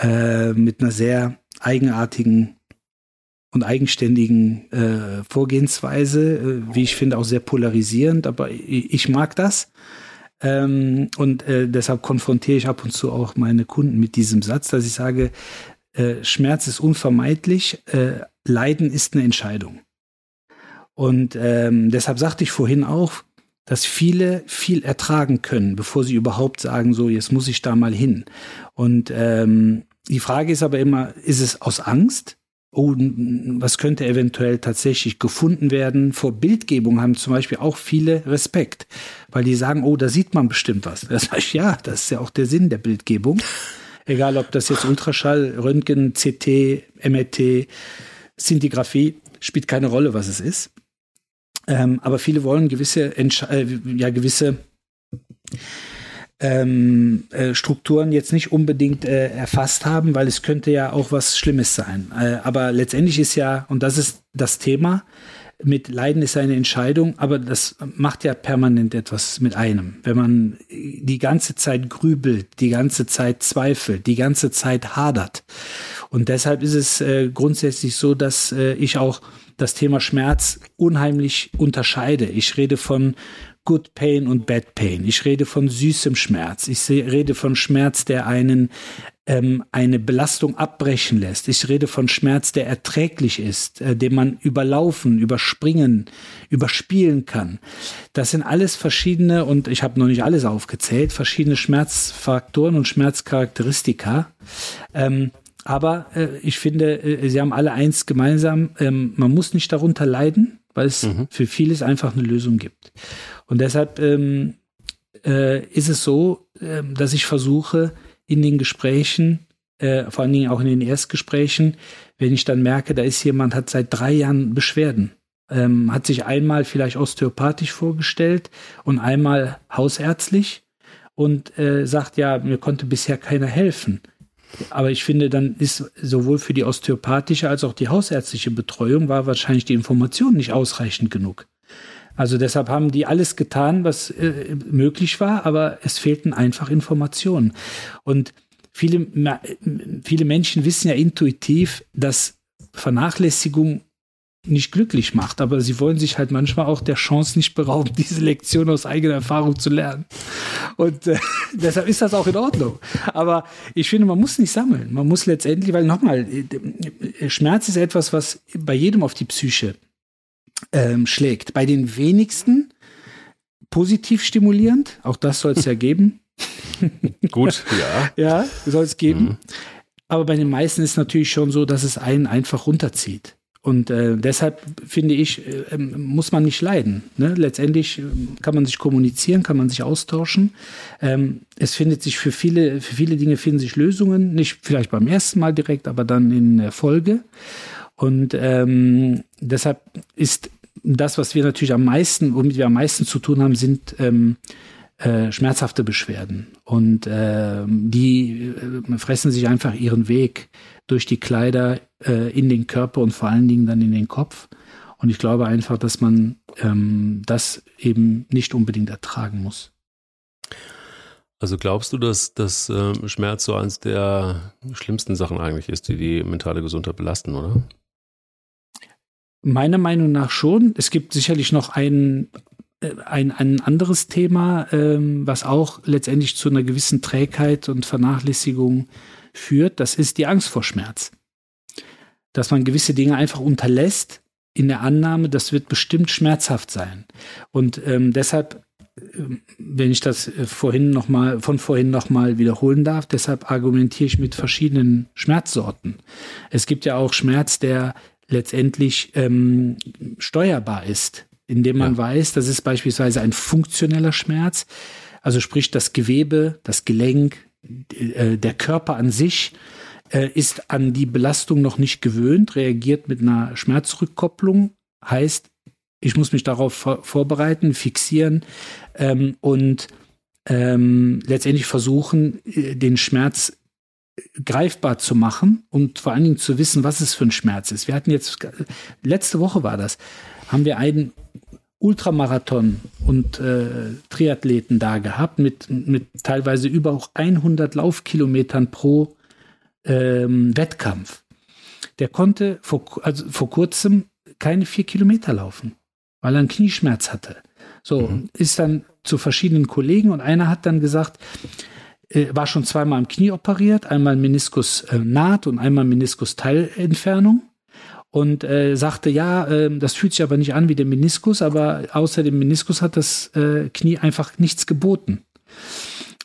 mit einer sehr eigenartigen und eigenständigen äh, Vorgehensweise, äh, wie ich finde, auch sehr polarisierend, aber ich, ich mag das. Ähm, und äh, deshalb konfrontiere ich ab und zu auch meine Kunden mit diesem Satz, dass ich sage, äh, Schmerz ist unvermeidlich, äh, Leiden ist eine Entscheidung. Und ähm, deshalb sagte ich vorhin auch, dass viele viel ertragen können, bevor sie überhaupt sagen, so, jetzt muss ich da mal hin. Und ähm, die Frage ist aber immer, ist es aus Angst? Oh, was könnte eventuell tatsächlich gefunden werden. Vor Bildgebung haben zum Beispiel auch viele Respekt, weil die sagen, oh, da sieht man bestimmt was. Das ich, ja, das ist ja auch der Sinn der Bildgebung. Egal, ob das jetzt Ultraschall, Röntgen, CT, MRT, Szintigraphie, spielt keine Rolle, was es ist. Ähm, aber viele wollen gewisse, Entsch äh, ja, gewisse ähm, äh, Strukturen jetzt nicht unbedingt äh, erfasst haben, weil es könnte ja auch was Schlimmes sein. Äh, aber letztendlich ist ja, und das ist das Thema, mit Leiden ist eine Entscheidung, aber das macht ja permanent etwas mit einem. Wenn man die ganze Zeit grübelt, die ganze Zeit zweifelt, die ganze Zeit hadert. Und deshalb ist es äh, grundsätzlich so, dass äh, ich auch das Thema Schmerz unheimlich unterscheide. Ich rede von Good Pain und Bad Pain. Ich rede von süßem Schmerz. Ich rede von Schmerz, der einen ähm, eine Belastung abbrechen lässt. Ich rede von Schmerz, der erträglich ist, äh, den man überlaufen, überspringen, überspielen kann. Das sind alles verschiedene, und ich habe noch nicht alles aufgezählt, verschiedene Schmerzfaktoren und Schmerzcharakteristika. Ähm, aber äh, ich finde, äh, sie haben alle eins gemeinsam. Ähm, man muss nicht darunter leiden, weil es mhm. für vieles einfach eine Lösung gibt. Und deshalb ähm, äh, ist es so, äh, dass ich versuche, in den Gesprächen, äh, vor allen Dingen auch in den Erstgesprächen, wenn ich dann merke, da ist jemand, hat seit drei Jahren Beschwerden, ähm, hat sich einmal vielleicht osteopathisch vorgestellt und einmal hausärztlich und äh, sagt, ja, mir konnte bisher keiner helfen. Aber ich finde, dann ist sowohl für die osteopathische als auch die hausärztliche Betreuung war wahrscheinlich die Information nicht ausreichend genug. Also deshalb haben die alles getan, was äh, möglich war, aber es fehlten einfach Informationen. Und viele, viele Menschen wissen ja intuitiv, dass Vernachlässigung nicht glücklich macht, aber sie wollen sich halt manchmal auch der Chance nicht berauben, diese Lektion aus eigener Erfahrung zu lernen. Und äh, deshalb ist das auch in Ordnung. Aber ich finde, man muss nicht sammeln. Man muss letztendlich, weil nochmal, äh, Schmerz ist etwas, was bei jedem auf die Psyche ähm, schlägt. Bei den wenigsten positiv stimulierend, auch das soll es ja geben. Gut, ja. Ja, soll es geben. Mhm. Aber bei den meisten ist es natürlich schon so, dass es einen einfach runterzieht. Und äh, deshalb finde ich, äh, ähm, muss man nicht leiden. Ne? Letztendlich äh, kann man sich kommunizieren, kann man sich austauschen. Ähm, es findet sich für viele, für viele Dinge finden sich Lösungen, nicht vielleicht beim ersten Mal direkt, aber dann in der Folge. Und ähm, deshalb ist das, was wir natürlich am meisten, womit wir am meisten zu tun haben, sind ähm, äh, schmerzhafte Beschwerden. Und äh, die äh, fressen sich einfach ihren Weg durch die Kleider äh, in den Körper und vor allen Dingen dann in den Kopf. Und ich glaube einfach, dass man ähm, das eben nicht unbedingt ertragen muss. Also glaubst du, dass, dass äh, Schmerz so eines der schlimmsten Sachen eigentlich ist, die die mentale Gesundheit belasten, oder? Meiner Meinung nach schon. Es gibt sicherlich noch ein, äh, ein, ein anderes Thema, ähm, was auch letztendlich zu einer gewissen Trägheit und Vernachlässigung führt. Das ist die Angst vor Schmerz. Dass man gewisse Dinge einfach unterlässt in der Annahme, das wird bestimmt schmerzhaft sein. Und ähm, deshalb ähm, wenn ich das äh, vorhin noch mal, von vorhin nochmal wiederholen darf, deshalb argumentiere ich mit verschiedenen Schmerzsorten. Es gibt ja auch Schmerz, der letztendlich ähm, steuerbar ist, indem man ja. weiß, das ist beispielsweise ein funktioneller Schmerz, also sprich das Gewebe, das Gelenk, äh, der Körper an sich äh, ist an die Belastung noch nicht gewöhnt, reagiert mit einer Schmerzrückkopplung, heißt, ich muss mich darauf vor vorbereiten, fixieren ähm, und ähm, letztendlich versuchen, äh, den Schmerz greifbar zu machen und vor allen Dingen zu wissen, was es für ein Schmerz ist. Wir hatten jetzt, letzte Woche war das, haben wir einen Ultramarathon und äh, Triathleten da gehabt mit, mit teilweise über auch 100 Laufkilometern pro ähm, Wettkampf. Der konnte vor, also vor kurzem keine vier Kilometer laufen, weil er einen Knieschmerz hatte. So, mhm. ist dann zu verschiedenen Kollegen und einer hat dann gesagt, war schon zweimal im Knie operiert, einmal Meniskus äh, und einmal Meniskus Teilentfernung und äh, sagte, ja, äh, das fühlt sich aber nicht an wie der Meniskus, aber außer dem Meniskus hat das äh, Knie einfach nichts geboten.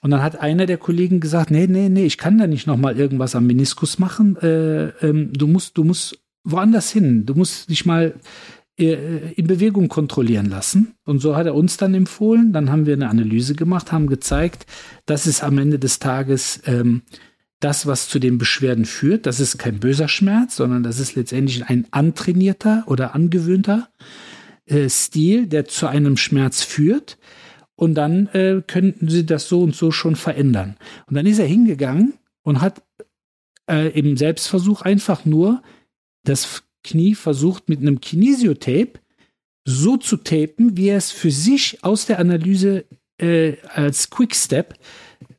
Und dann hat einer der Kollegen gesagt, nee, nee, nee, ich kann da nicht nochmal irgendwas am Meniskus machen. Äh, ähm, du musst, du musst woanders hin. Du musst dich mal äh, in Bewegung kontrollieren lassen. Und so hat er uns dann empfohlen. Dann haben wir eine Analyse gemacht, haben gezeigt, dass es am Ende des Tages ähm, das, was zu den Beschwerden führt, das ist kein böser Schmerz, sondern das ist letztendlich ein antrainierter oder angewöhnter äh, Stil, der zu einem Schmerz führt. Und dann äh, könnten sie das so und so schon verändern. Und dann ist er hingegangen und hat äh, im Selbstversuch einfach nur das Knie versucht mit einem Kinesiotape so zu tapen, wie er es für sich aus der Analyse äh, als Quickstep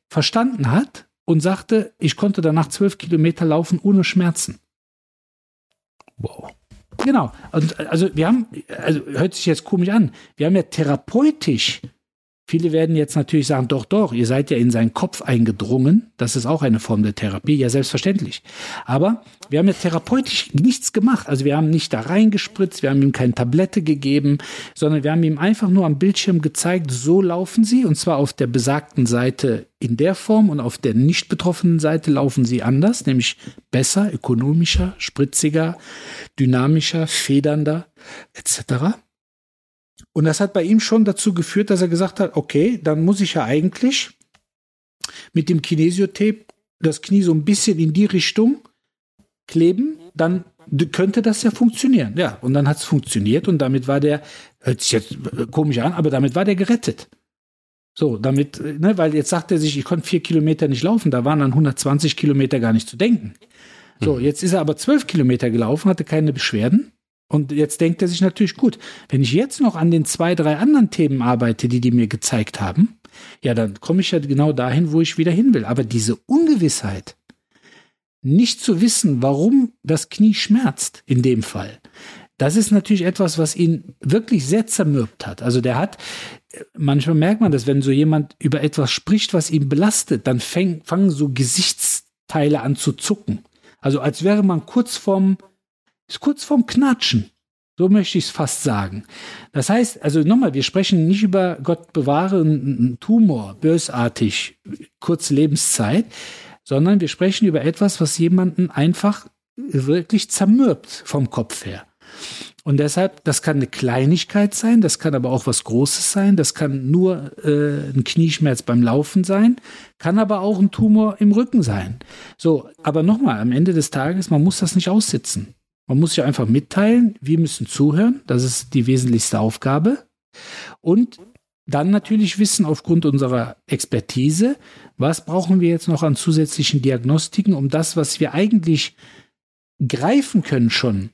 verstanden hat und sagte, ich konnte danach zwölf Kilometer laufen ohne Schmerzen. Wow. Genau. Und also wir haben, also hört sich jetzt komisch an, wir haben ja therapeutisch Viele werden jetzt natürlich sagen, doch, doch, ihr seid ja in seinen Kopf eingedrungen. Das ist auch eine Form der Therapie, ja selbstverständlich. Aber wir haben ja therapeutisch nichts gemacht. Also wir haben nicht da reingespritzt, wir haben ihm keine Tablette gegeben, sondern wir haben ihm einfach nur am Bildschirm gezeigt, so laufen sie, und zwar auf der besagten Seite in der Form und auf der nicht betroffenen Seite laufen sie anders, nämlich besser, ökonomischer, spritziger, dynamischer, federnder etc. Und das hat bei ihm schon dazu geführt, dass er gesagt hat, okay, dann muss ich ja eigentlich mit dem Kinesiotape das Knie so ein bisschen in die Richtung kleben, dann könnte das ja funktionieren. Ja, und dann hat es funktioniert und damit war der, hört sich jetzt komisch an, aber damit war der gerettet. So, damit, ne, weil jetzt sagt er sich, ich konnte vier Kilometer nicht laufen, da waren dann 120 Kilometer gar nicht zu denken. So, hm. jetzt ist er aber zwölf Kilometer gelaufen, hatte keine Beschwerden und jetzt denkt er sich natürlich, gut, wenn ich jetzt noch an den zwei, drei anderen Themen arbeite, die die mir gezeigt haben, ja, dann komme ich ja genau dahin, wo ich wieder hin will. Aber diese Ungewissheit, nicht zu wissen, warum das Knie schmerzt in dem Fall, das ist natürlich etwas, was ihn wirklich sehr zermürbt hat. Also der hat, manchmal merkt man das, wenn so jemand über etwas spricht, was ihn belastet, dann fäng, fangen so Gesichtsteile an zu zucken. Also als wäre man kurz vorm ist kurz vorm Knatschen. So möchte ich es fast sagen. Das heißt, also nochmal, wir sprechen nicht über Gott bewahre einen Tumor, bösartig, kurze Lebenszeit, sondern wir sprechen über etwas, was jemanden einfach wirklich zermürbt vom Kopf her. Und deshalb, das kann eine Kleinigkeit sein, das kann aber auch was Großes sein, das kann nur äh, ein Knieschmerz beim Laufen sein, kann aber auch ein Tumor im Rücken sein. So, aber nochmal, am Ende des Tages, man muss das nicht aussitzen. Man muss sich einfach mitteilen, wir müssen zuhören, das ist die wesentlichste Aufgabe. Und dann natürlich wissen aufgrund unserer Expertise, was brauchen wir jetzt noch an zusätzlichen Diagnostiken, um das, was wir eigentlich greifen können schon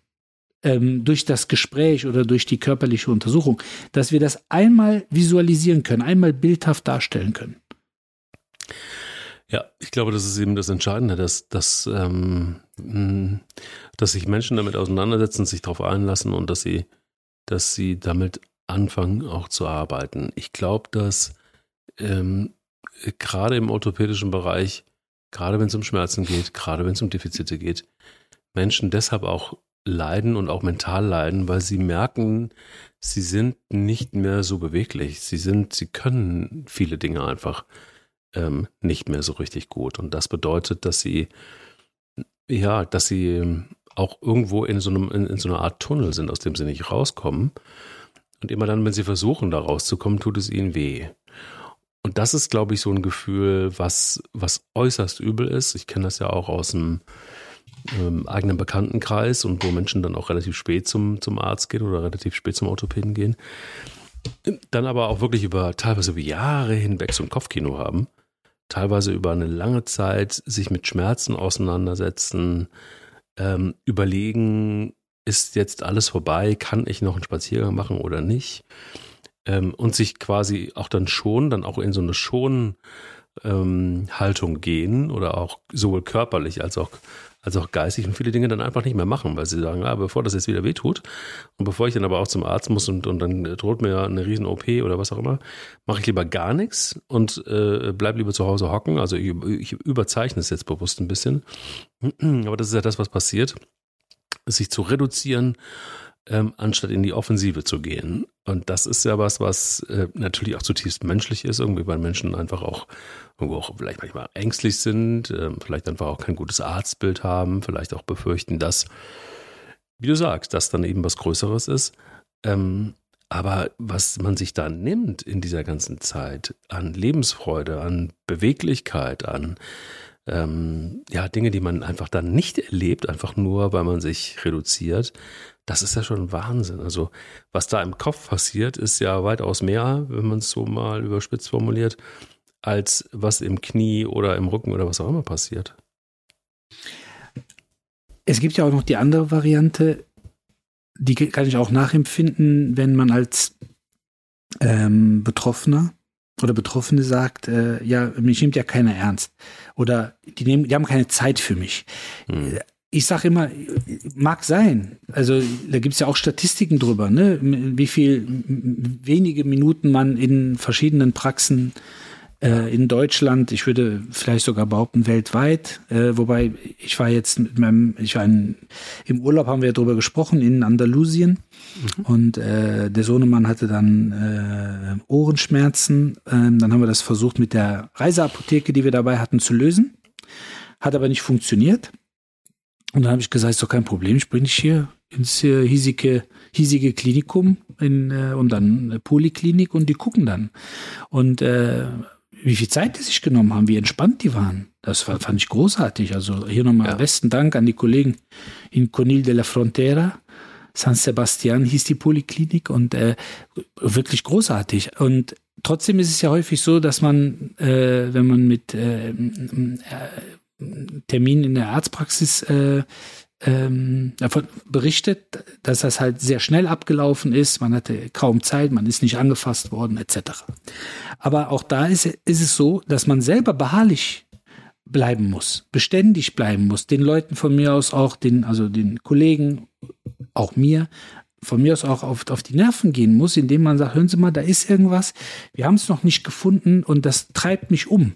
ähm, durch das Gespräch oder durch die körperliche Untersuchung, dass wir das einmal visualisieren können, einmal bildhaft darstellen können. Ja, ich glaube, das ist eben das Entscheidende, dass, dass, ähm, dass sich Menschen damit auseinandersetzen, sich darauf einlassen und dass sie, dass sie damit anfangen, auch zu arbeiten. Ich glaube, dass ähm, gerade im orthopädischen Bereich, gerade wenn es um Schmerzen geht, gerade wenn es um Defizite geht, Menschen deshalb auch leiden und auch mental leiden, weil sie merken, sie sind nicht mehr so beweglich. Sie sind, sie können viele Dinge einfach ähm, nicht mehr so richtig gut. Und das bedeutet, dass sie, ja, dass sie auch irgendwo in so, einem, in, in so einer Art Tunnel sind, aus dem sie nicht rauskommen. Und immer dann, wenn sie versuchen, da rauszukommen, tut es ihnen weh. Und das ist, glaube ich, so ein Gefühl, was, was äußerst übel ist. Ich kenne das ja auch aus dem ähm, eigenen Bekanntenkreis und wo Menschen dann auch relativ spät zum, zum Arzt gehen oder relativ spät zum Orthopäden gehen. Dann aber auch wirklich über teilweise über Jahre hinweg so ein Kopfkino haben. Teilweise über eine lange Zeit sich mit Schmerzen auseinandersetzen, ähm, überlegen, ist jetzt alles vorbei, kann ich noch einen Spaziergang machen oder nicht? Ähm, und sich quasi auch dann schon, dann auch in so eine Schon- ähm, gehen oder auch sowohl körperlich als auch als auch geistig und viele Dinge dann einfach nicht mehr machen, weil sie sagen, ah, bevor das jetzt wieder wehtut und bevor ich dann aber auch zum Arzt muss und, und dann droht mir eine riesen OP oder was auch immer, mache ich lieber gar nichts und äh, bleib lieber zu Hause hocken. Also ich, ich überzeichne es jetzt bewusst ein bisschen. Aber das ist ja das, was passiert, sich zu reduzieren, ähm, anstatt in die Offensive zu gehen. Und das ist ja was, was äh, natürlich auch zutiefst menschlich ist, irgendwie weil Menschen einfach auch irgendwo auch vielleicht manchmal ängstlich sind, äh, vielleicht einfach auch kein gutes Arztbild haben, vielleicht auch befürchten, dass, wie du sagst, das dann eben was Größeres ist. Ähm, aber was man sich da nimmt in dieser ganzen Zeit an Lebensfreude, an Beweglichkeit, an ähm, ja, Dinge, die man einfach dann nicht erlebt, einfach nur, weil man sich reduziert, das ist ja schon Wahnsinn. Also, was da im Kopf passiert, ist ja weitaus mehr, wenn man es so mal überspitzt formuliert, als was im Knie oder im Rücken oder was auch immer passiert. Es gibt ja auch noch die andere Variante, die kann ich auch nachempfinden, wenn man als ähm, Betroffener oder Betroffene sagt, äh, ja, mich nimmt ja keiner ernst. Oder die, nehmen, die haben keine Zeit für mich. Hm ich sage immer, mag sein. Also da gibt es ja auch Statistiken drüber, ne? wie viel wenige Minuten man in verschiedenen Praxen äh, in Deutschland, ich würde vielleicht sogar behaupten weltweit, äh, wobei ich war jetzt mit meinem, ich war in, im Urlaub haben wir darüber gesprochen in Andalusien mhm. und äh, der Sohnemann hatte dann äh, Ohrenschmerzen. Ähm, dann haben wir das versucht mit der Reiseapotheke, die wir dabei hatten, zu lösen. Hat aber nicht funktioniert. Und dann habe ich gesagt, ist doch kein Problem, ich bringe dich hier ins äh, hiesige, hiesige Klinikum in, äh, und dann eine Poliklinik und die gucken dann. Und äh, wie viel Zeit die sich genommen haben, wie entspannt die waren. Das war, fand ich großartig. Also hier nochmal ja. besten Dank an die Kollegen in Conil de la Frontera. San Sebastian hieß die Poliklinik und äh, wirklich großartig. Und trotzdem ist es ja häufig so, dass man, äh, wenn man mit äh, äh, Termin in der Arztpraxis äh, ähm, davon berichtet, dass das halt sehr schnell abgelaufen ist, man hatte kaum Zeit, man ist nicht angefasst worden, etc. Aber auch da ist, ist es so, dass man selber beharrlich bleiben muss, beständig bleiben muss, den Leuten von mir aus auch, den, also den Kollegen, auch mir, von mir aus auch auf, auf die Nerven gehen muss, indem man sagt, hören Sie mal, da ist irgendwas, wir haben es noch nicht gefunden und das treibt mich um.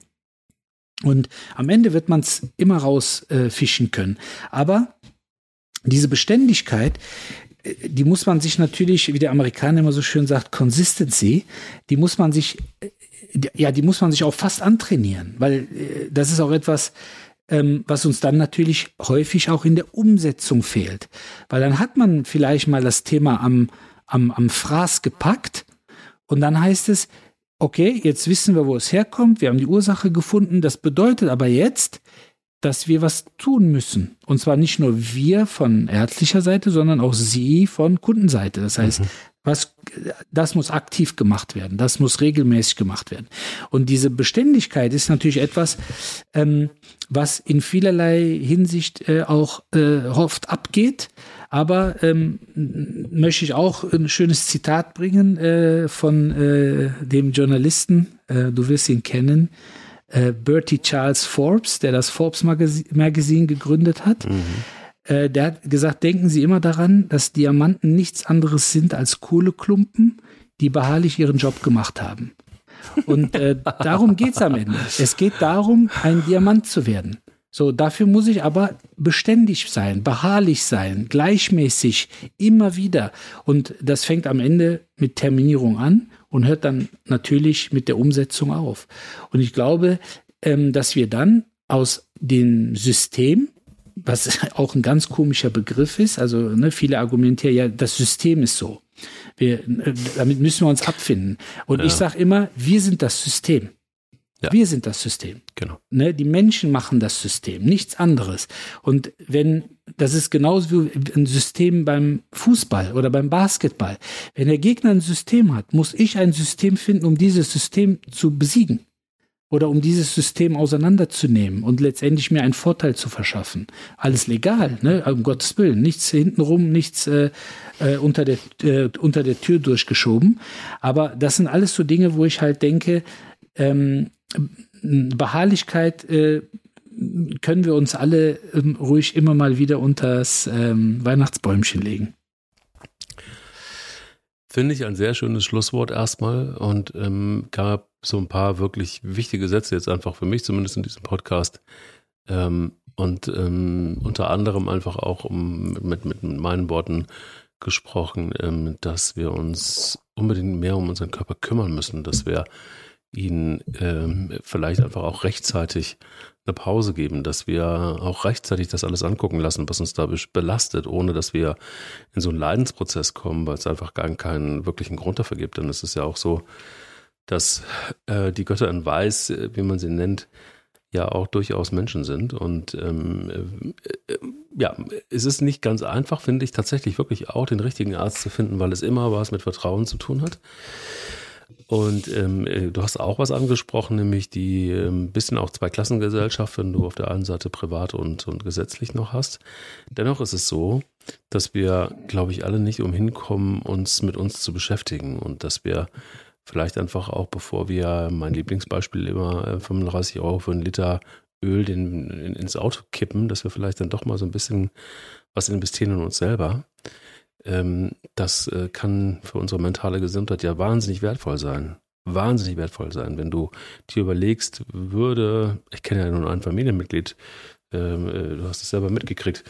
Und am Ende wird man es immer rausfischen äh, können. Aber diese Beständigkeit, die muss man sich natürlich, wie der Amerikaner immer so schön sagt, Consistency, die muss man sich, äh, ja, die muss man sich auch fast antrainieren, weil äh, das ist auch etwas, ähm, was uns dann natürlich häufig auch in der Umsetzung fehlt. Weil dann hat man vielleicht mal das Thema am, am, am Fraß gepackt und dann heißt es, okay, jetzt wissen wir, wo es herkommt, wir haben die Ursache gefunden, das bedeutet aber jetzt, dass wir was tun müssen. Und zwar nicht nur wir von ärztlicher Seite, sondern auch Sie von Kundenseite. Das heißt, mhm. was, das muss aktiv gemacht werden. Das muss regelmäßig gemacht werden. Und diese Beständigkeit ist natürlich etwas, ähm, was in vielerlei Hinsicht äh, auch äh, oft abgeht. Aber ähm, möchte ich auch ein schönes Zitat bringen äh, von äh, dem Journalisten, äh, du wirst ihn kennen, äh, Bertie Charles Forbes, der das Forbes Magazine gegründet hat. Mhm. Äh, der hat gesagt, denken Sie immer daran, dass Diamanten nichts anderes sind als Kohleklumpen, die beharrlich ihren Job gemacht haben. Und äh, darum geht's am Ende. Es geht darum, ein Diamant zu werden. So, dafür muss ich aber beständig sein, beharrlich sein, gleichmäßig, immer wieder. Und das fängt am Ende mit Terminierung an und hört dann natürlich mit der Umsetzung auf. Und ich glaube, ähm, dass wir dann aus dem System, was auch ein ganz komischer Begriff ist, also ne, viele argumentieren ja, das System ist so. Wir, äh, damit müssen wir uns abfinden. Und ja. ich sage immer, wir sind das System. Ja. Wir sind das System. Genau. Ne, die Menschen machen das System, nichts anderes. Und wenn, das ist genauso wie ein System beim Fußball oder beim Basketball. Wenn der Gegner ein System hat, muss ich ein System finden, um dieses System zu besiegen. Oder um dieses System auseinanderzunehmen und letztendlich mir einen Vorteil zu verschaffen. Alles legal, ne? um Gottes Willen. Nichts hintenrum, nichts äh, äh, unter, der, äh, unter der Tür durchgeschoben. Aber das sind alles so Dinge, wo ich halt denke, ähm, Beharrlichkeit äh, können wir uns alle ähm, ruhig immer mal wieder unters ähm, Weihnachtsbäumchen legen. Finde ich ein sehr schönes Schlusswort erstmal und ähm, gab so ein paar wirklich wichtige Sätze jetzt einfach für mich, zumindest in diesem Podcast. Ähm, und ähm, unter anderem einfach auch um, mit, mit meinen Worten gesprochen, ähm, dass wir uns unbedingt mehr um unseren Körper kümmern müssen, dass wir ihnen ähm, vielleicht einfach auch rechtzeitig eine Pause geben, dass wir auch rechtzeitig das alles angucken lassen, was uns da belastet, ohne dass wir in so einen Leidensprozess kommen, weil es einfach gar keinen wirklichen Grund dafür gibt. Denn es ist ja auch so, dass äh, die Götter in Weiß, äh, wie man sie nennt, ja auch durchaus Menschen sind. Und ähm, äh, äh, ja, es ist nicht ganz einfach, finde ich, tatsächlich wirklich auch den richtigen Arzt zu finden, weil es immer was mit Vertrauen zu tun hat. Und ähm, äh, du hast auch was angesprochen, nämlich die ähm, bisschen auch Zweiklassengesellschaft, wenn du auf der einen Seite privat und, und gesetzlich noch hast. Dennoch ist es so, dass wir, glaube ich, alle nicht umhin kommen, uns mit uns zu beschäftigen und dass wir vielleicht einfach auch, bevor wir, mein Lieblingsbeispiel immer 35 äh, Euro für einen Liter Öl den, in, ins Auto kippen, dass wir vielleicht dann doch mal so ein bisschen was investieren in uns selber ähm, das äh, kann für unsere mentale Gesundheit ja wahnsinnig wertvoll sein. Wahnsinnig wertvoll sein, wenn du dir überlegst, würde, ich kenne ja nun ein Familienmitglied, ähm, äh, du hast es selber mitgekriegt,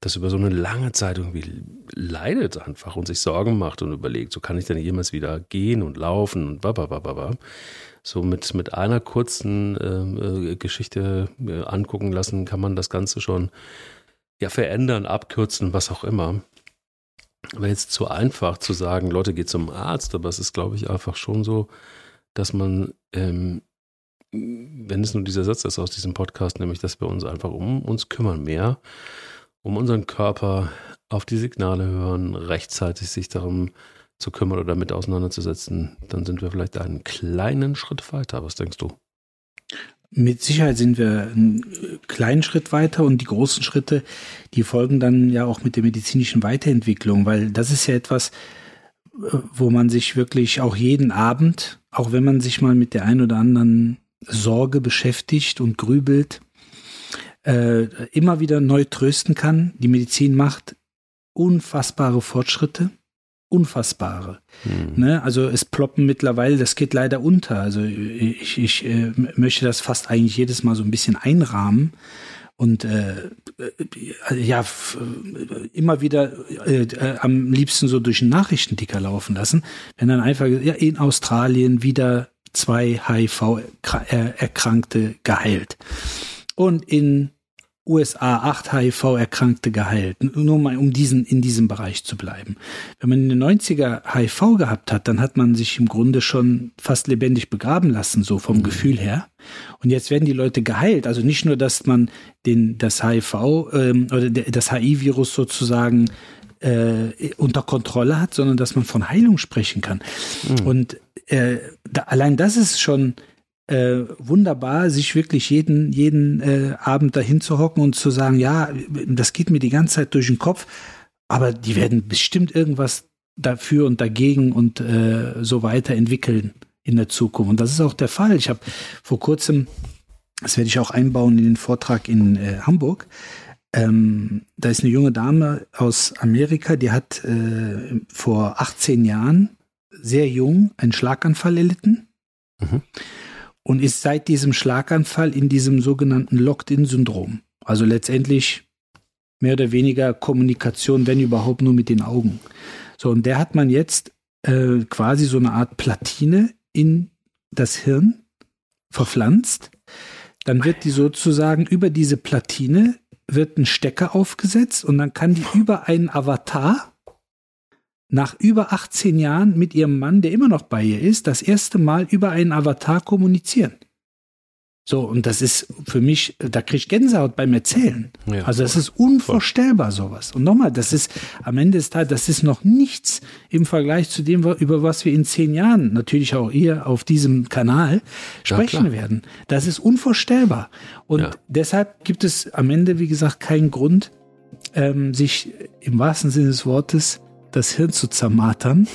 das über so eine lange Zeit irgendwie leidet einfach und sich Sorgen macht und überlegt, so kann ich denn jemals wieder gehen und laufen und bababababa. So mit, mit einer kurzen ähm, äh, Geschichte äh, angucken lassen, kann man das Ganze schon ja verändern, abkürzen, was auch immer wäre jetzt zu einfach zu sagen, Leute, geht zum Arzt, aber es ist, glaube ich, einfach schon so, dass man, ähm, wenn es nur dieser Satz ist aus diesem Podcast, nämlich, dass wir uns einfach um uns kümmern, mehr um unseren Körper, auf die Signale hören, rechtzeitig sich darum zu kümmern oder damit auseinanderzusetzen, dann sind wir vielleicht einen kleinen Schritt weiter. Was denkst du? Mit Sicherheit sind wir einen kleinen Schritt weiter und die großen Schritte, die folgen dann ja auch mit der medizinischen Weiterentwicklung, weil das ist ja etwas, äh, wo man sich wirklich auch jeden Abend, auch wenn man sich mal mit der ein oder anderen Sorge beschäftigt und grübelt, äh, immer wieder neu trösten kann. Die Medizin macht unfassbare Fortschritte unfassbare. Mhm. Ne? Also es ploppen mittlerweile, das geht leider unter. Also ich, ich äh, möchte das fast eigentlich jedes Mal so ein bisschen einrahmen, und äh, äh ja immer wieder äh, äh, am liebsten so durch einen Nachrichtenticker laufen lassen, wenn dann einfach ja in Australien wieder zwei HIV-Erkrankte geheilt und in USA acht HIV-Erkrankte geheilt. Nur mal um diesen, in diesem Bereich zu bleiben. Wenn man in den 90er HIV gehabt hat, dann hat man sich im Grunde schon fast lebendig begraben lassen, so vom mhm. Gefühl her. Und jetzt werden die Leute geheilt. Also nicht nur, dass man den, das HIV ähm, oder das HIV-Virus sozusagen äh, unter Kontrolle hat, sondern dass man von Heilung sprechen kann. Mhm. Und äh, da, allein das ist schon äh, wunderbar, sich wirklich jeden, jeden äh, Abend dahin zu hocken und zu sagen, ja, das geht mir die ganze Zeit durch den Kopf, aber die werden bestimmt irgendwas dafür und dagegen und äh, so weiter entwickeln in der Zukunft. Und das ist auch der Fall. Ich habe vor kurzem, das werde ich auch einbauen in den Vortrag in äh, Hamburg, ähm, da ist eine junge Dame aus Amerika, die hat äh, vor 18 Jahren sehr jung einen Schlaganfall erlitten. Mhm und ist seit diesem Schlaganfall in diesem sogenannten Locked-in-Syndrom. Also letztendlich mehr oder weniger Kommunikation, wenn überhaupt nur mit den Augen. So, und der hat man jetzt äh, quasi so eine Art Platine in das Hirn verpflanzt. Dann wird die sozusagen über diese Platine wird ein Stecker aufgesetzt und dann kann die über einen Avatar nach über 18 Jahren mit ihrem Mann, der immer noch bei ihr ist, das erste Mal über einen Avatar kommunizieren. So, und das ist für mich, da kriege ich Gänsehaut beim Erzählen. Ja, also das ist unvorstellbar sowas. Und nochmal, das ist am Ende des Tages, das ist noch nichts im Vergleich zu dem, über was wir in zehn Jahren, natürlich auch hier auf diesem Kanal, sprechen ja, werden. Das ist unvorstellbar. Und ja. deshalb gibt es am Ende, wie gesagt, keinen Grund, ähm, sich im wahrsten Sinne des Wortes das Hirn zu zermartern,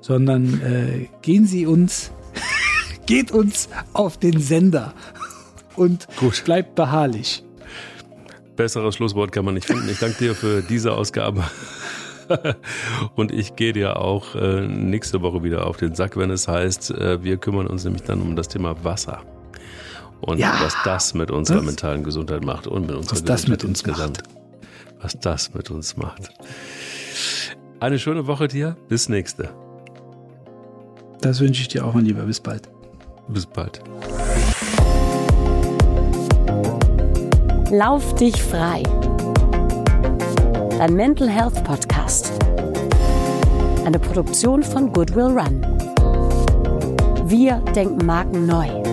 sondern äh, gehen Sie uns, geht uns auf den Sender und Gut. bleibt beharrlich. Besseres Schlusswort kann man nicht finden. Ich danke dir für diese Ausgabe. Und ich gehe dir auch äh, nächste Woche wieder auf den Sack, wenn es heißt, äh, wir kümmern uns nämlich dann um das Thema Wasser. Und ja, was das mit unserer was? mentalen Gesundheit macht und mit unserer was Gesundheit das mit uns insgesamt. Macht. Was das mit uns macht. Eine schöne Woche dir. Bis nächste. Das wünsche ich dir auch, mein Lieber. Bis bald. Bis bald. Lauf dich frei. Dein Mental Health Podcast. Eine Produktion von Goodwill Run. Wir denken Marken neu.